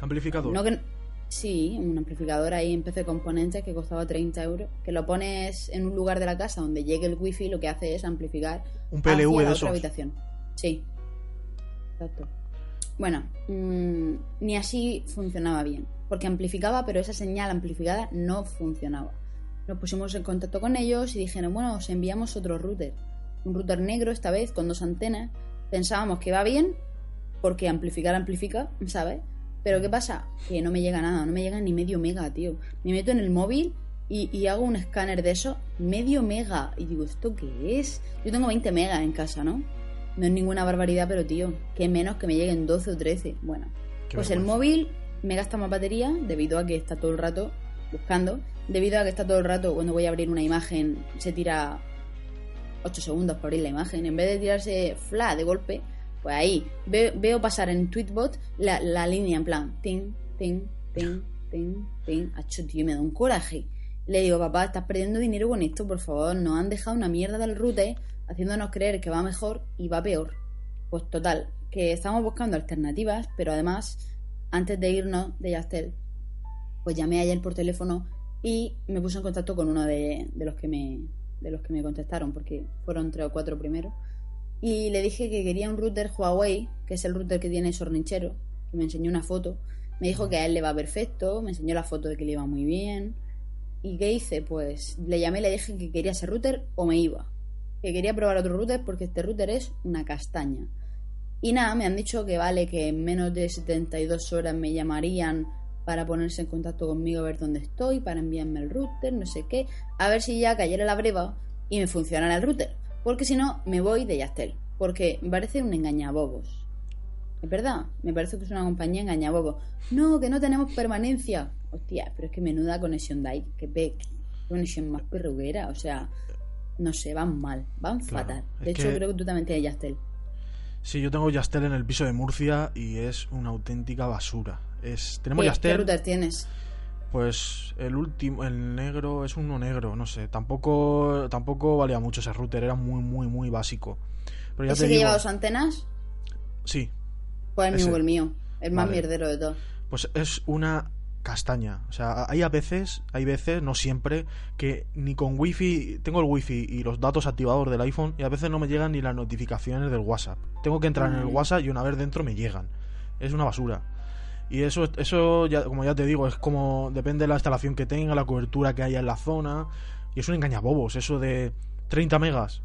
Amplificador. No que... Sí, un amplificador ahí en PC Componentes que costaba 30 euros. Que lo pones en un lugar de la casa donde llegue el wifi y lo que hace es amplificar Un hacia PLV la de otra esos. habitación. Sí. Exacto. Bueno, mm, ni así funcionaba bien. Porque amplificaba, pero esa señal amplificada no funcionaba. Nos pusimos en contacto con ellos y dijeron, bueno, os enviamos otro router. Un router negro esta vez con dos antenas. Pensábamos que va bien, porque amplificar amplifica, ¿sabes? Pero ¿qué pasa? Que no me llega nada, no me llega ni medio mega, tío. Me meto en el móvil y, y hago un escáner de eso, medio mega. Y digo, ¿esto qué es? Yo tengo 20 megas en casa, ¿no? No es ninguna barbaridad, pero tío, que menos que me lleguen 12 o 13. Bueno, Qué pues el móvil me gasta más batería debido a que está todo el rato buscando. Debido a que está todo el rato, cuando voy a abrir una imagen, se tira 8 segundos para abrir la imagen. En vez de tirarse fla de golpe, pues ahí ve- veo pasar en Tweetbot la, la línea en plan, ting, ting, ting, ting, ting. Acho, tío, me da un coraje. Le digo, papá, estás perdiendo dinero con esto, por favor. Nos han dejado una mierda del router haciéndonos creer que va mejor y va peor. Pues total, que estamos buscando alternativas, pero además, antes de irnos de Yastel, pues llamé ayer por teléfono y me puse en contacto con uno de los que me de los que me contestaron, porque fueron tres o cuatro primero. Y le dije que quería un router Huawei, que es el router que tiene Sornichero, que me enseñó una foto. Me dijo que a él le va perfecto, me enseñó la foto de que le iba muy bien. ¿Y qué hice? Pues le llamé y le dije que quería ese router o me iba. Que quería probar otro router porque este router es una castaña. Y nada, me han dicho que vale, que en menos de 72 horas me llamarían para ponerse en contacto conmigo a ver dónde estoy, para enviarme el router, no sé qué, a ver si ya cayera la breva y me funcionara el router. Porque si no, me voy de Yastel. Porque me parece un engañabobos. Es verdad, me parece que es una compañía engañabobos. No, que no tenemos permanencia. Hostia, pero es que menuda conexión de ahí. Que pe- conexión más perruguera. O sea, no sé, van mal, van Claro, fatal. De hecho, que- creo que tú también tienes Yastel. Sí, yo tengo Yastel en el piso de Murcia y es una auténtica basura. Es, tenemos ¿Qué, ¿Qué Yastel, router tienes? Pues el último, el negro es uno negro, no sé. Tampoco, tampoco valía mucho ese router, era muy, muy, muy básico. Pero ya ¿Ese te que digo, lleva dos antenas? sí, Pues el que el mío. El más Vale. mierdero de todos. pues es una castaña. O sea, hay a veces, hay veces, no siempre, que ni con wifi, tengo el wifi y los datos activados del iPhone y a veces no me llegan ni las notificaciones del WhatsApp. Tengo que entrar en el. WhatsApp y una vez dentro me llegan. Es una basura. Y eso, eso ya, como ya te digo, es como depende de la instalación que tenga, la cobertura que haya en la zona. Y es un engañabobos, eso de 30 megas.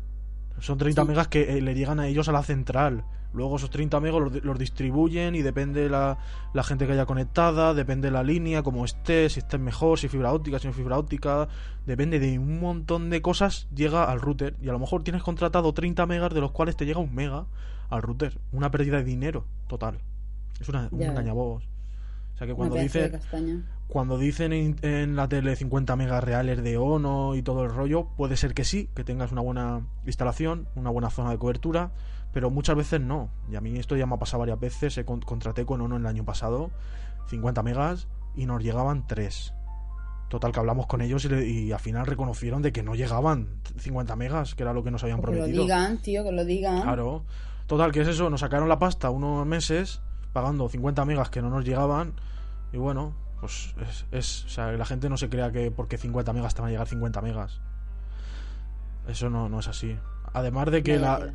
Son 30 Sí. megas que eh, le llegan a ellos a la central. Luego esos 30 megas los, los distribuyen y depende la, la gente que haya conectada, depende la línea, cómo esté, si esté mejor, si fibra óptica, si no fibra óptica, depende de un montón de cosas, llega al router. Y a lo mejor tienes contratado 30 megas de los cuales te llega un mega al router. Una pérdida de dinero total. Es una, un engañabobos. O sea que cuando dice cuando dicen en, en la tele 50 megas reales de ONO y todo el rollo, puede ser que sí, que tengas una buena instalación, una buena zona de cobertura, pero muchas veces no. Y a mí esto ya me ha pasado varias veces. Se con- contraté con ONO el año pasado 50 megas y nos llegaban 3. Total, que hablamos con ellos y, le- y al final reconocieron de que no llegaban 50 megas, que era lo que nos habían Pues que lo prometido. digan, tío, que lo digan. Claro. Total, que es eso, nos sacaron la pasta unos meses pagando 50 megas que no nos llegaban y bueno, pues es, es- o sea, la gente no se crea que porque 50 megas te van a llegar 50 megas. Eso no, no es así. Además de que la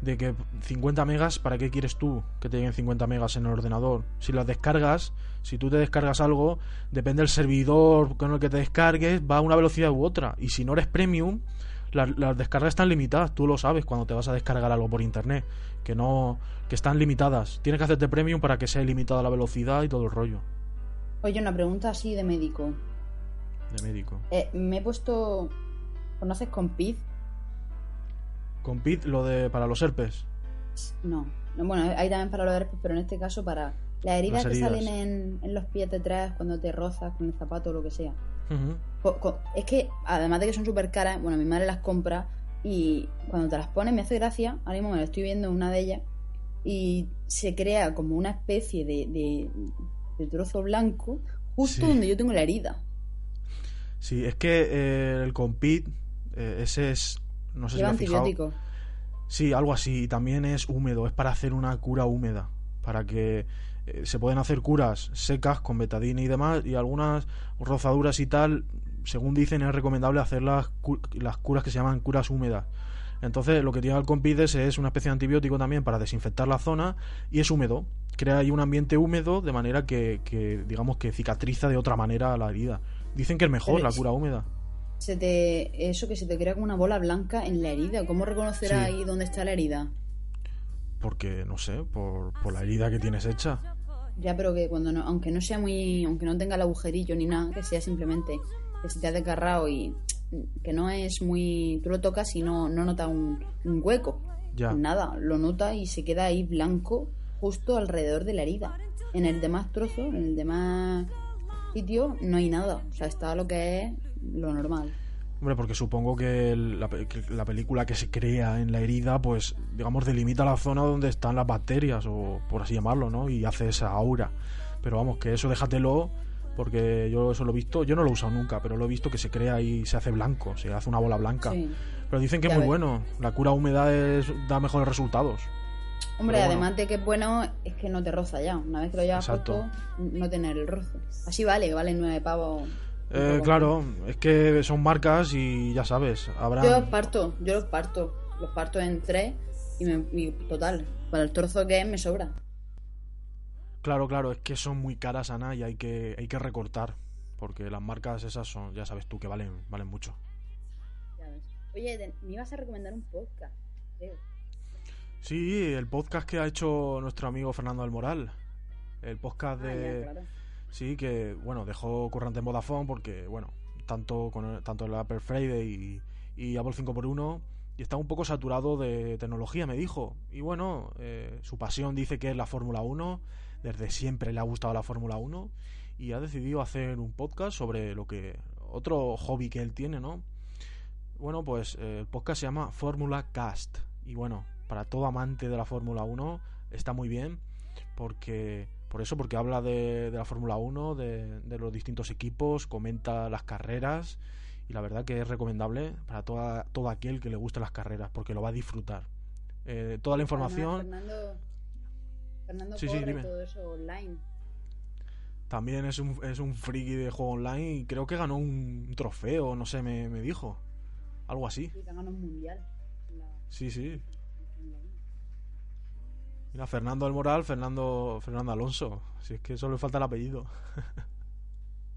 de que 50 megas, ¿para qué quieres tú que te lleguen 50 megas en el ordenador? Si las descargas, si tú te descargas algo, depende del servidor con el que te descargues, va a una velocidad u otra. Y si no eres premium, las, las descargas están limitadas, tú lo sabes cuando te vas a descargar algo por internet, que no que están limitadas. Tienes que hacerte premium para que sea ilimitada la velocidad y todo el rollo Oye, una pregunta así de médico. de médico. Eh, me he puesto. ¿Conoces Compid? Con PIT lo de para los herpes. No. No, Bueno, hay también para los herpes, pero en este caso para las heridas, Las que salen en, en los pies detrás cuando te rozas con el zapato o lo que sea. Co- Es que, además de que son súper caras, bueno, mi madre las compra y cuando te las pones me hace gracia. Ahora mismo me la estoy viendo una de ellas y se crea como una especie de, de, de trozo blanco justo Sí. donde yo tengo la herida. Sí, es que eh, el Compit eh, ese es no sé Lleva si lo has fijado. Sí, algo así. Y también es húmedo, es para hacer una cura húmeda. Para que eh, se pueden hacer curas secas con betadine y demás. Y algunas rozaduras y tal, según dicen, es recomendable hacer las, cu- las curas que se llaman curas húmedas. Entonces, lo que tiene el Compides es una especie de antibiótico también para desinfectar la zona y es húmedo. Crea ahí un ambiente húmedo de manera que, que, digamos, que cicatriza de otra manera la herida. Dicen que es mejor la cura húmeda. Se te, eso que se te crea como una bola blanca en la herida. ¿Cómo reconocerás Sí. ahí dónde está la herida? Porque, no sé, por, por la herida que tienes hecha. Ya, pero que cuando no, aunque no sea muy, aunque no tenga el agujerillo ni nada, que sea simplemente que se te ha desgarrado y que no es muy, tú lo tocas y no, no nota un, un hueco. Ya. Nada, lo nota y se queda ahí blanco justo alrededor de la herida. En el demás trozo, en el demás sitio, no hay nada. O sea, está lo que es lo normal. Hombre, porque supongo que el- la, que la película que se crea en la herida, pues, digamos, delimita la zona donde están las bacterias, o por así llamarlo, ¿no? Y hace esa aura. Pero vamos, que eso déjatelo, porque yo eso lo he visto, yo no lo he usado nunca, pero lo he visto que se crea y se hace blanco, se hace una bola blanca. Sí. Pero dicen que es muy ves. bueno, la cura húmeda es, da mejores resultados. Hombre, bueno. además de que es bueno, es que no te roza ya. Una vez que lo llevas puesto, no tener el roce. Así vale, vale nueve pavos. Eh, claro, es que son marcas y ya sabes, habrá... Yo los parto, yo los parto. Los parto en tres y, me, y total, para el trozo que es me sobra. Claro, claro, es que son muy caras, Ana, y hay que, hay que recortar, porque las marcas esas son, ya sabes tú, que valen, valen mucho. Ya ves. Oye, me ibas a recomendar un podcast, creo. Sí, el podcast que ha hecho nuestro amigo Fernando del Moral. El podcast Ah, de... ya, claro. Sí, que bueno, dejó currante en Vodafone porque, bueno, tanto con el- tanto el Apple Friday y, y Apple 5x1 y está un poco saturado de tecnología, me dijo. Y bueno, eh, su pasión dice que es la Fórmula 1, desde siempre le ha gustado la Fórmula 1 y ha decidido hacer un podcast sobre lo que otro hobby que él tiene, ¿no? Bueno, pues eh, el podcast se llama Fórmula Cast y bueno, para todo amante de la Fórmula 1 está muy bien porque por eso, porque habla de, de la Fórmula 1, de, de los distintos equipos, comenta las carreras y la verdad que es recomendable para toda, todo aquel que le guste las carreras porque lo va a disfrutar. Eh, toda la Además, información Fernando, Fernando Sí, sí, corre todo eso online. también es un, es un friki de juego online y creo que ganó un trofeo, no sé, me, me dijo. Algo así. Sí, ganó un mundial. la- Sí, sí. Mira, Fernando del Moral, Fernando, Fernando Alonso. Si es que solo le falta el apellido.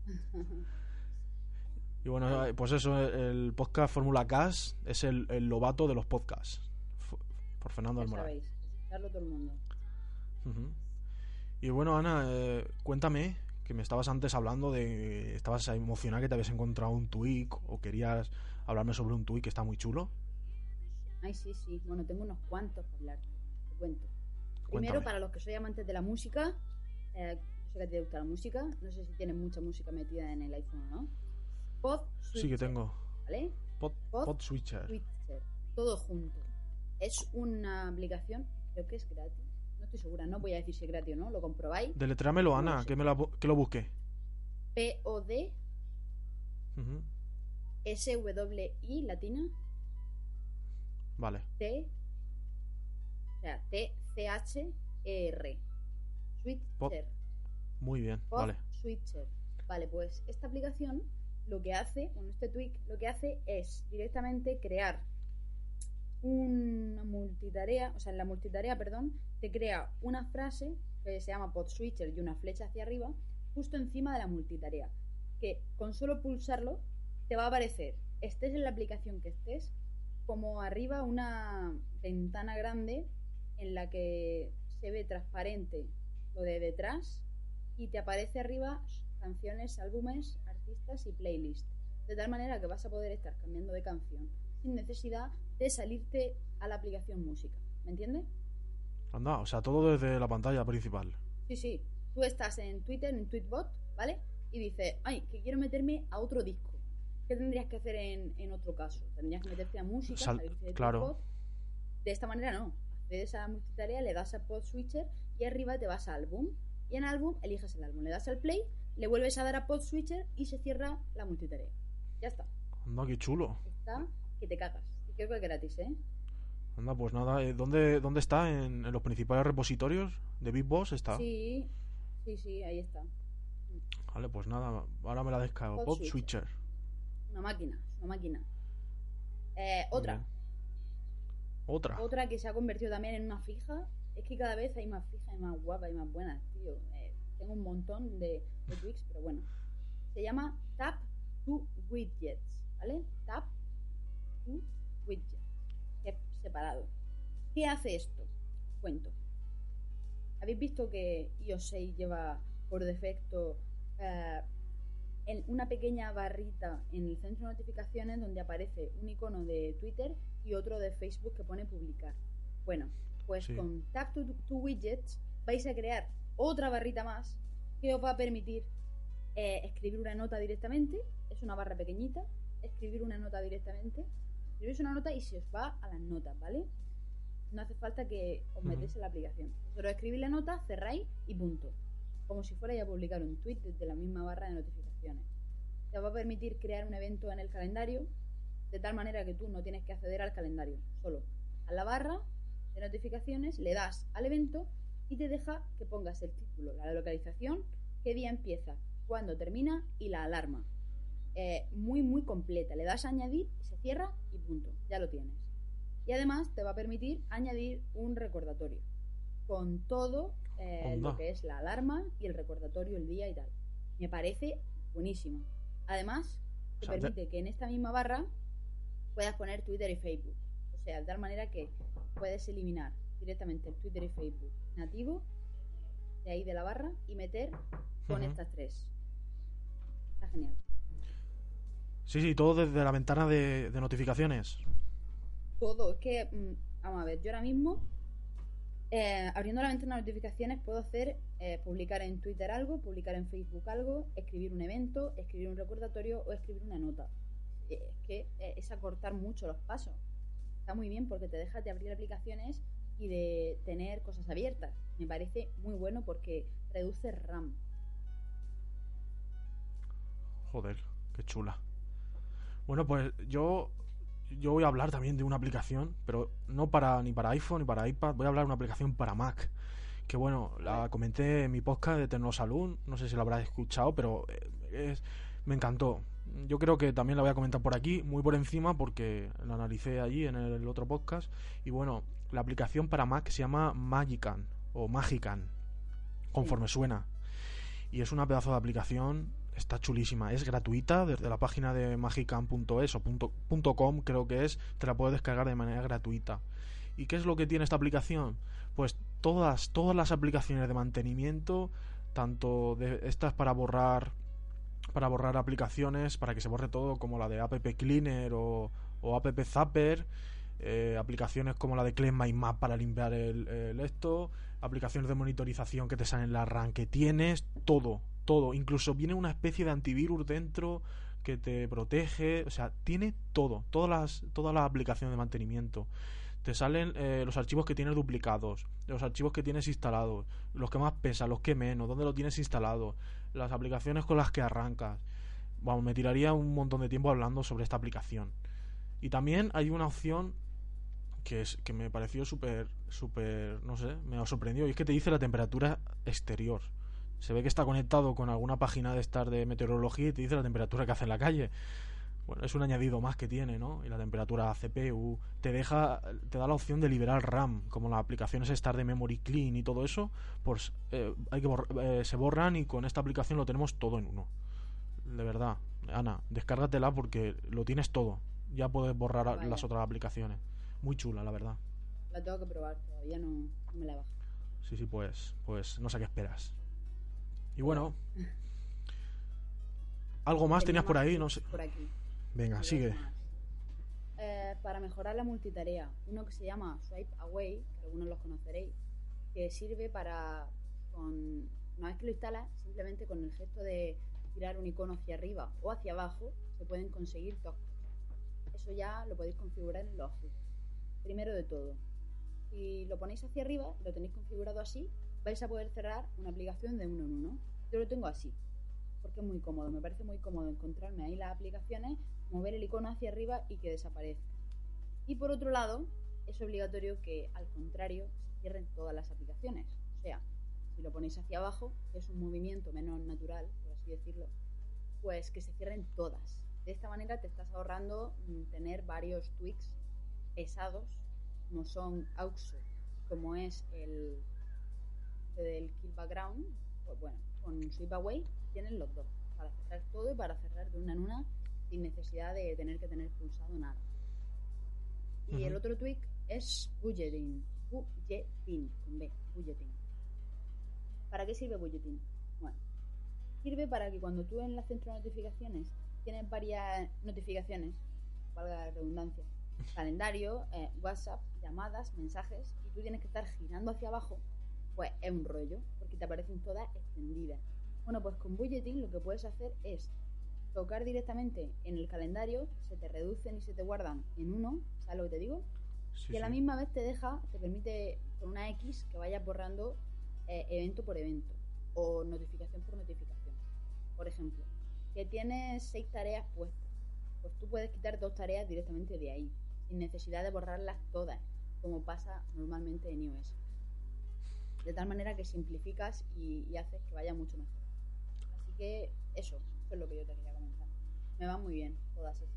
[laughs] y bueno, eh, pues eso, el podcast Fórmula Cast es el, el lobato de los podcasts. Por Fernando Ya del Moral. sabéis. todo el mundo. Y bueno, Ana, eh, cuéntame, que me estabas antes hablando de... Estabas emocionada que te habías encontrado un tweet o querías hablarme sobre un tweet que está muy chulo. Ay, sí, sí. Bueno, tengo unos cuantos para hablar. Te cuento. Primero, para los que sois amantes de la música, eh, yo sé que te gusta la música. No sé si tienes mucha música metida en el iPhone o no. Pod Sí que tengo. ¿Vale? Pod, Pod Pod Switcher. Switcher. Todo junto. Es una aplicación, creo que es gratis. Estoy segura, no voy a decir si es gratis o no. Lo comprobáis. Deletréamelo, No Ana, sé. que, me la que lo busque. P-O-D Ujú. S-W-I latina Vale. T. O sea, T-C-H-E-R. Switcher. Muy bien, vale. Switcher. Vale, pues esta aplicación lo que hace, bueno, este tweak lo que hace es directamente crear una multitarea, o sea, en la multitarea, perdón, te crea una frase que se llama pod switcher y una flecha hacia arriba, justo encima de la multitarea, que con solo pulsarlo te va a aparecer, estés en la aplicación que estés, como arriba una ventana grande en la que se ve transparente lo de detrás y te aparece arriba canciones, álbumes, artistas y playlist. De tal manera que vas a poder estar cambiando de canción sin necesidad de salirte a la aplicación música. ¿Me entiendes? Anda, o sea, todo desde la pantalla principal. Sí, sí. Tú estás en Twitter, en Tweetbot, ¿vale? Y dices, ay, que quiero meterme a otro disco. ¿Qué tendrías que hacer en, en otro caso? Tendrías que meterte a música, Sal- salirte de claro. Tweetbot. De esta manera no. Accedes a la multitarea, le das a Pod Switcher y arriba te vas a álbum. Y en álbum eliges el álbum, le das al play, le vuelves a dar a Pod Switcher y se cierra la multitarea. Ya está. Anda, qué chulo. Está que te cagas. Creo que es gratis, ¿eh? Anda, pues nada, eh, ¿dónde, dónde está? ¿En, en los principales repositorios de Big Boss está? Sí, sí, sí, ahí está. Vale, pues nada, ahora me la descargo. Pod Switcher. Switcher. Una máquina, una máquina. Eh, otra. Otra. Otra que se ha convertido también en una fija. Es que cada vez hay más fijas y más guapas y más buenas, tío. Eh, tengo un montón de, de tweaks, pero bueno. Se llama Tap to Widgets, ¿vale? Tap to Es separado. ¿Qué hace esto? Cuento. ¿Habéis visto que iOS 6 lleva por defecto eh, en una pequeña barrita en el centro de notificaciones donde aparece un icono de Twitter y otro de Facebook que pone publicar. Bueno, pues Sí. con Tap to, to Widgets vais a crear otra barrita más que os va a permitir eh, escribir una nota directamente. Es una barra pequeñita. Escribir una nota directamente. Escribís una nota y se os va a las notas, ¿vale? No hace falta que os Ujú. metéis en la aplicación. Solo escribís la nota, cerráis y punto como si fuerais a publicar un tweet desde la misma barra de notificaciones. Te va a permitir crear un evento en el calendario de tal manera que tú no tienes que acceder al calendario, solo a la barra de notificaciones le das al evento y te deja que pongas el título, la localización, qué día empieza, cuándo termina y la alarma. Eh, muy muy completa, le das a añadir, se cierra y punto, ya lo tienes. Y además te va a permitir añadir un recordatorio con todo eh, lo que es la alarma y el recordatorio, el día y tal. Me parece buenísimo. Además, te O sea, te- permite que en esta misma barra puedas poner Twitter y Facebook. O sea, de tal manera que puedes eliminar directamente el Twitter y Facebook nativo de ahí de la barra y meter con estas tres. Está genial. Sí, sí, todo desde la ventana de, de notificaciones. todo. Es que, mm, vamos a ver, yo ahora mismo, eh, abriendo la ventana de notificaciones, puedo hacer eh, publicar en Twitter algo, publicar en Facebook algo, escribir un evento, escribir un recordatorio o escribir una nota. Eh, Es que eh, es acortar mucho los pasos. Está muy bien porque te deja de abrir aplicaciones y de tener cosas abiertas. Me parece muy bueno porque reduce RAM. Joder, qué chula. Bueno, pues yo yo voy a hablar también de una aplicación, pero no para ni para iPhone ni para iPad, voy a hablar de una aplicación para Mac. Que bueno, la comenté en mi podcast de Tecnosalud, no sé si la habrás escuchado, pero eh, es, me encantó. Yo creo que también la voy a comentar por aquí, muy por encima, porque la analicé allí en el otro podcast. Y bueno, la aplicación para Mac se llama Magican o Magican, conforme suena. Y es una pedazo de aplicación, está chulísima, es gratuita desde la página de magican.es o punto, creo que es, te la puedes descargar de manera gratuita. ¿Y qué es lo que tiene esta aplicación? pues todas, todas las aplicaciones de mantenimiento, tanto de estas para borrar para borrar aplicaciones, para que se borre todo, como la de App Cleaner o, o App Zapper, eh, aplicaciones como la de Clean My Map para limpiar el, esto, aplicaciones de monitorización que te salen la RAM que tienes, todo, todo. Incluso viene una especie de antivirus dentro que te protege, o sea, tiene todo, todas las, todas las aplicaciones de mantenimiento. Te salen eh, los archivos que tienes duplicados, los archivos que tienes instalados, los que más pesan, los que menos, dónde lo tienes instalado, las aplicaciones con las que arrancas. Vamos, me tiraría un montón de tiempo hablando sobre esta aplicación. Y también hay una opción que, es, que me pareció súper, súper, no sé, me sorprendió. Y es que te dice la temperatura exterior. Se ve que está conectado con alguna página de estar de meteorología y te dice la temperatura que hace en la calle. Bueno, es un añadido más que tiene, ¿no? Y la temperatura CPU te deja, te da la opción de liberar RAM, como las aplicaciones estar de Memory Clean y todo eso, pues eh, hay que eh, se borran y con esta aplicación lo tenemos todo en uno. De verdad, Ana, descárgatela porque lo tienes todo. Ya puedes borrar las otras aplicaciones. Muy chula, la verdad. La tengo que probar, todavía no, no me la bajo. Sí, sí, pues, pues no sé qué esperas. Y bueno, [laughs] algo más tenías por ahí, no sé. Por aquí. Venga, sigue. Eh, para mejorar la multitarea, uno que se llama Swipe Away, que algunos los conoceréis, que sirve para, con, una vez que lo instalas, simplemente con el gesto de tirar un icono hacia arriba o hacia abajo, se pueden conseguir dos. Eso ya lo podéis configurar en los ajustes. Primero de todo, si lo ponéis hacia arriba lo tenéis configurado así, vais a poder cerrar una aplicación de uno en uno. Yo lo tengo así, porque es muy cómodo. Me parece muy cómodo encontrarme ahí las aplicaciones, mover el icono hacia arriba y que desaparezca. Y por otro lado, es obligatorio que al contrario se cierren todas las aplicaciones. O sea, si lo ponéis hacia abajo, que es un movimiento menos natural, por así decirlo, pues que se cierren todas. De esta manera te estás ahorrando mm, tener varios tweaks pesados, como son AUXO, como es el del Kill Background, pues bueno, con Sweep Away tienen los dos, para cerrar todo y para cerrar de una en una sin necesidad de tener que tener pulsado nada. Y el otro tweak es budgeting, budgeting, con B, budgeting. ¿Para qué sirve budgeting? Bueno, sirve para que cuando tú en la centro de notificaciones tienes varias notificaciones, valga la redundancia, [laughs] calendario, eh, WhatsApp, llamadas, mensajes, y tú tienes que estar girando hacia abajo pues es un rollo, porque te aparecen todas extendidas. Bueno, pues con Budgeting lo que puedes hacer es tocar directamente en el calendario, se te reducen y se te guardan en uno, ¿sabes lo que te digo? y a la misma vez te deja, te permite con una X que vaya borrando eh, evento por evento o notificación por notificación. Por ejemplo, que tienes seis tareas puestas, pues tú puedes quitar dos tareas directamente de ahí, sin necesidad de borrarlas todas, como pasa normalmente en iOS de tal manera que simplificas y, haces que vaya mucho mejor. Así que eso, es lo que yo te quería comentar. Me van muy bien todas esas.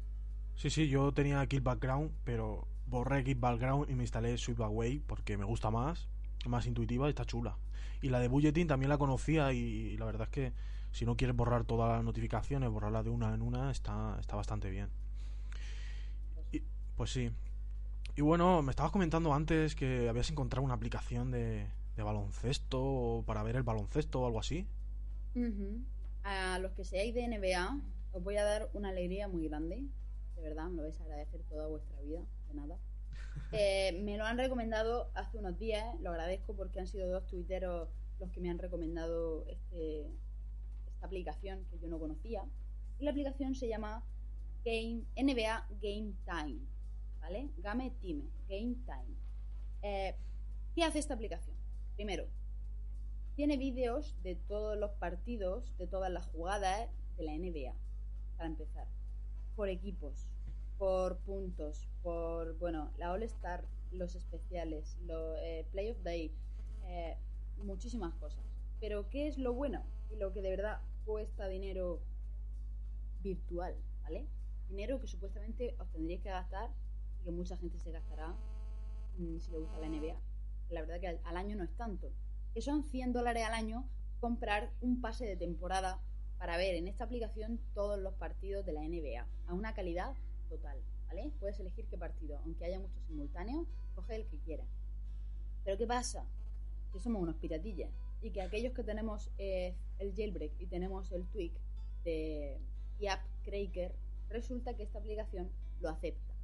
Sí, sí, yo tenía Kill Background, pero borré Kill Background y me instalé Sweep Away porque me gusta más, más intuitiva y está chula. Y la de Bulletin también la conocía y, la verdad es que si no quieres borrar todas las notificaciones, borrarla de una en una está, está bastante bien. Y, pues sí. Y bueno, me estabas comentando antes que habías encontrado una aplicación de, de baloncesto o para ver el baloncesto o algo así. A los que seáis de NBA, os voy a dar una alegría muy grande. De verdad, me lo vais a agradecer toda vuestra vida, de nada. [laughs] Eh, me lo han recomendado hace unos días, lo agradezco porque han sido dos tuiteros los que me han recomendado este, esta aplicación que yo no conocía. Y la aplicación se llama Game, NBA Game Time, ¿vale? Game Time, Game Time. Eh, ¿Qué hace esta aplicación? Primero, tiene vídeos de todos los partidos, de todas las jugadas de la NBA, para empezar. Por equipos, por puntos, por, bueno, la All Star, los especiales, los eh, Play of Day, eh, muchísimas cosas. Pero, ¿qué es lo bueno? Y lo que de verdad cuesta dinero virtual, ¿vale? Dinero que supuestamente os tendríais que gastar y que mucha gente se gastará mm, si le gusta la NBA la verdad que al, año no es tanto, que son 100 dólares al año comprar un pase de temporada para ver en esta aplicación todos los partidos de la NBA a una calidad total, ¿vale? Puedes elegir qué partido, aunque haya muchos simultáneos, coge el que quieras. Pero ¿qué pasa? Que somos unos piratillas y que aquellos que tenemos eh, el jailbreak y tenemos el tweak de Cracker, resulta que esta aplicación lo acepta.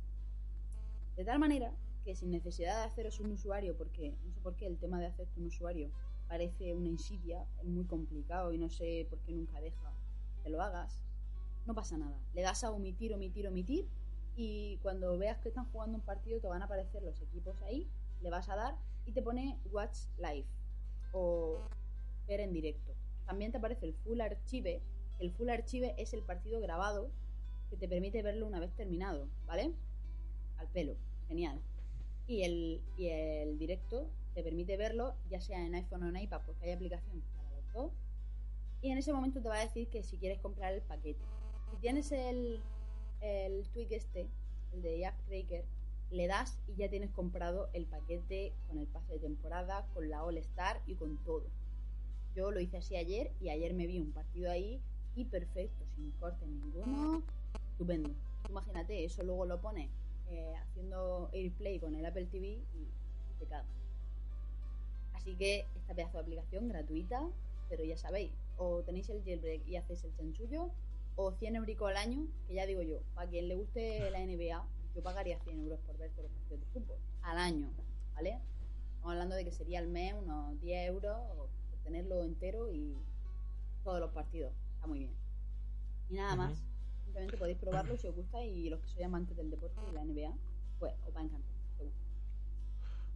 De tal manera que sin necesidad de haceros un usuario, porque no sé por qué el tema de hacerte un usuario parece una insidia, es muy complicado y no sé por qué nunca deja que lo hagas, no pasa nada. Le das a omitir, omitir, omitir y cuando veas que están jugando un partido te van a aparecer los equipos ahí, le vas a dar y te pone Watch Live o ver en directo. También te aparece el Full Archive, el Full Archive es el partido grabado que te permite verlo una vez terminado, ¿vale? Al pelo, genial. Y el, y el directo te permite verlo ya sea en iPhone o en iPad porque hay aplicación para los dos. Y en ese momento te va a decir que si quieres comprar el paquete. Si tienes el, el tweak este, el de App Cracker, le das y ya tienes comprado el paquete con el pase de temporada, con la All Star y con todo. Yo lo hice así ayer y ayer me vi un partido ahí y perfecto, sin corte ninguno, estupendo. Imagínate, eso luego lo pone eh, haciendo AirPlay con el Apple TV y pecado. Así que esta pedazo de aplicación gratuita, pero ya sabéis, o tenéis el jailbreak y hacéis el chanchullo, o 100 euros al año, que ya digo yo, para quien le guste la NBA, yo pagaría 100 euros por ver todos los partidos de fútbol, al año, ¿vale? Estamos hablando de que sería al mes unos 10 euros por tenerlo entero y todos los partidos, está muy bien. Y nada más, simplemente podéis probarlo si os gusta y los que sois amantes del deporte y la NBA, pues os va a encantar.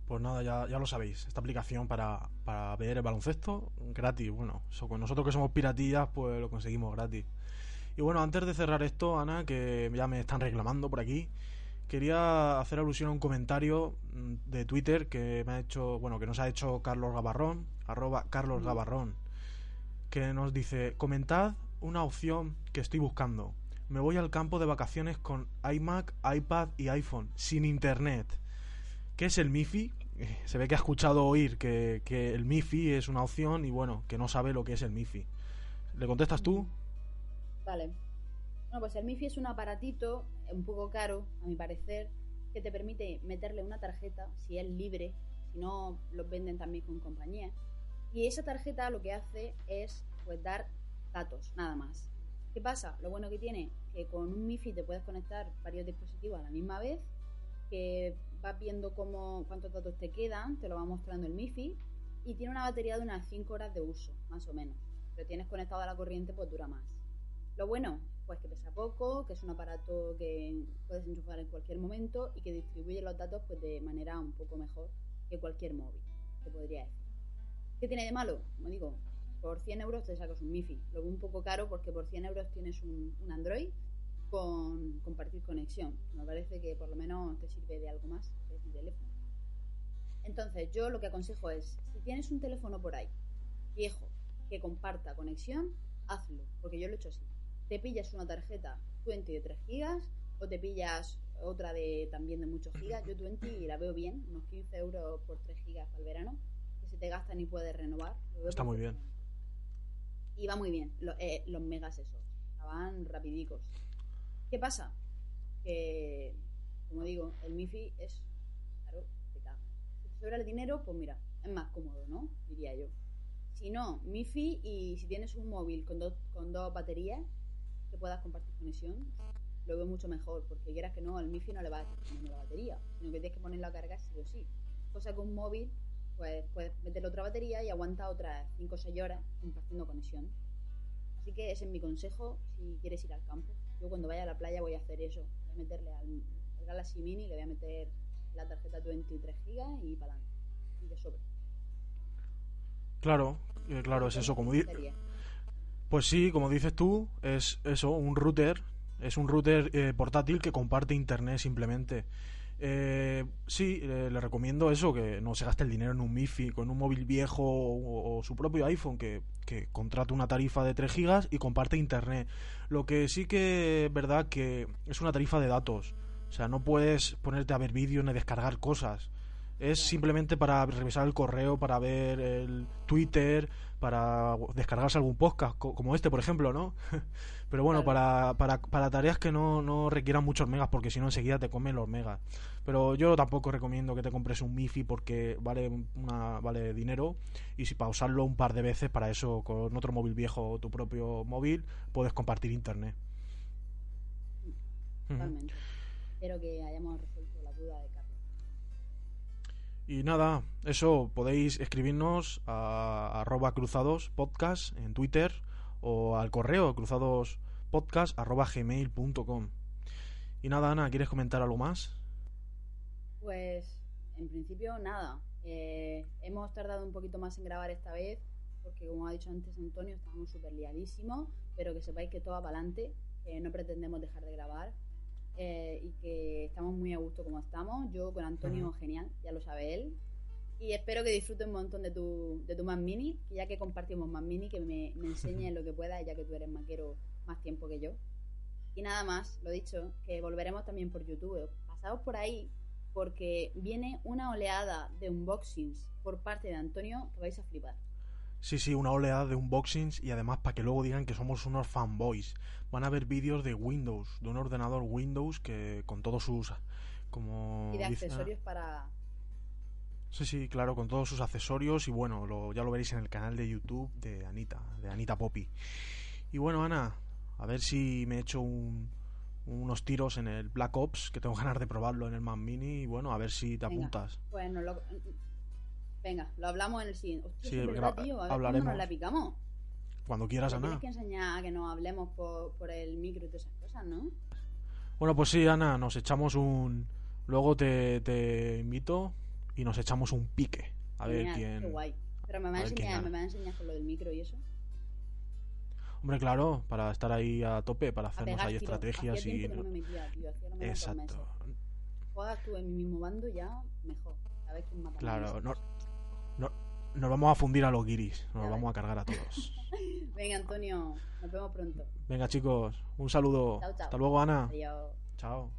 Pues nada, ya, ya lo sabéis. Esta aplicación para, para ver el baloncesto gratis. Bueno, eso, con nosotros que somos piratillas, pues lo conseguimos gratis. Y bueno, antes de cerrar esto, Ana, que ya me están reclamando por aquí, quería hacer alusión a un comentario mm, de Twitter que me ha hecho, bueno, que nos ha hecho Carlos Gabarrón, arroba Carlos. Gabarrón, que nos dice, comentad una opción que estoy buscando. Me voy al campo de vacaciones con iMac, iPad y iPhone, sin internet. ¿Qué es el MIFI? Eh, se ve que ha escuchado oír que, el MIFI es una opción y bueno, que no sabe lo que es el MIFI. ¿Le contestas tú? Vale. Bueno, pues el MIFI es un aparatito un poco caro, a mi parecer, que te permite meterle una tarjeta, si es libre, si no, los venden también con compañía. Y esa tarjeta lo que hace es pues dar datos, nada más. ¿Qué pasa? Lo bueno que tiene que con un MIFI te puedes conectar varios dispositivos a la misma vez que vas viendo cómo, cuántos datos te quedan, te lo va mostrando el MIFI y tiene una batería de unas 5 horas de uso, más o menos. Pero tienes conectado a la corriente, pues dura más. Lo bueno, pues que pesa poco, que es un aparato que puedes enchufar en cualquier momento y que distribuye los datos pues de manera un poco mejor que cualquier móvil, te podría decir. ¿Qué tiene de malo? Como digo, por 100 euros te sacas un MIFI. Lo veo un poco caro porque por 100 euros tienes un, un Android con compartir conexión. Me parece que por lo menos te sirve de algo más que tu teléfono. Entonces, yo lo que aconsejo es, si tienes un teléfono por ahí, viejo, que comparta conexión, hazlo, porque yo lo he hecho así. Te pillas una tarjeta 20 de 3 gigas o te pillas otra de también de muchos gigas. Yo 20 y la veo bien, unos 15 euros por 3 gigas para el verano, que se te gastan y puedes renovar. Está muy bien. Y va muy bien, eh, los megas esos, van rapidicos. ¿Qué pasa? Que, como digo, el MIFI es, claro, te caga. Si te sobra el dinero, pues mira, es más cómodo, ¿no? Diría yo. Si no, MIFI y si tienes un móvil con, dos con dos baterías que puedas compartir conexión, lo veo mucho mejor, porque quieras que no, al MIFI no le va a la batería, sino que tienes que ponerlo a cargar sí o sí. Cosa que un móvil, pues puedes meterle otra batería y aguanta otras 5 o 6 horas compartiendo conexión. Así que ese es mi consejo si quieres ir al campo. Yo cuando vaya a la playa voy a hacer eso. Voy a meterle al, Galaxy Mini, le voy a meter la tarjeta 23 GB y para adelante. Y de sobre. Claro, eh, claro, es eso, como. Pues sí, como dices tú, es eso, un router, es un router eh, portátil que comparte internet simplemente. Eh, sí, le recomiendo eso, que no se gaste el dinero en un MIFI, con un móvil viejo o, su propio iPhone, que, que contrate una tarifa de 3 gigas y comparte internet. Lo que sí que es verdad que es una tarifa de datos. O sea, no puedes ponerte a ver vídeos ni descargar cosas. Es simplemente para revisar el correo, para ver el Twitter, para descargarse algún podcast, como este, por ejemplo, ¿no? [laughs] Pero bueno, para, para, para, tareas que no, no requieran muchos megas, porque si no enseguida te comen los megas. Pero yo tampoco recomiendo que te compres un MIFI porque vale, una, vale dinero y si para usarlo un par de veces, para eso con otro móvil viejo o tu propio móvil, puedes compartir internet. Totalmente. Espero que hayamos resuelto la duda de Carlos. Y nada, eso podéis escribirnos a arroba cruzados podcast en Twitter o al correo cruzados podcast arroba gmail.com. Y nada, Ana, ¿quieres comentar algo más? Pues en principio nada. Eh, hemos tardado un poquito más en grabar esta vez porque como ha dicho antes Antonio, estábamos súper liadísimos, pero que sepáis que todo va para adelante, que no pretendemos dejar de grabar eh, y que estamos muy a gusto como estamos. Yo con Antonio, genial, ya lo sabe él. Y espero que disfrute un montón de tu, de tu Mac Mini, que ya que compartimos Mac Mini, que me, me enseñes [laughs] lo que pueda, ya que tú eres maquero más tiempo que yo. Y nada más, lo dicho, que volveremos también por YouTube. Pasados por ahí, porque viene una oleada de unboxings por parte de Antonio que vais a flipar. Sí, sí, una oleada de unboxings y además para que luego digan que somos unos fanboys. Van a ver vídeos de Windows, de un ordenador Windows que con todos sus como y de accesorios para Sí, sí, claro, con todos sus accesorios y bueno, lo, ya lo veréis en el canal de YouTube de Anita, de Anita Poppy. Y bueno, Ana, a ver si me echo un, unos tiros en el Black Ops, que tengo [laughs] ganas de probarlo en el Mac Mini y bueno, a ver si te apuntas. Bueno, lo, Venga, lo hablamos en el siguiente. Hostia, sí, verdad, tío. A ver hablaremos. nos la picamos. Cuando quieras, Ana. Tienes que enseñar a que nos hablemos por, por el micro y todas esas cosas, ¿no? Bueno, pues sí, Ana, nos echamos un. Luego te, te invito y nos echamos un pique. A ver quién. Qué guay. Pero me va, a enseñar, me va a enseñar con lo del micro y eso. Hombre, claro, para estar ahí a tope, para hacernos pegar ahí tiro. estrategias Hacía y. que no me metía, tío. Hacía lo menos dos meses. Exacto. Juegas tú en mi mismo bando ya, mejor. A ver quién mata Claro, no, no, nos vamos a fundir a los guiris, nos vamos a cargar a todos. [laughs] Venga, Antonio, nos vemos pronto. Venga, chicos, un saludo. Chao, chao. Hasta luego, Ana. Adiós. Chao.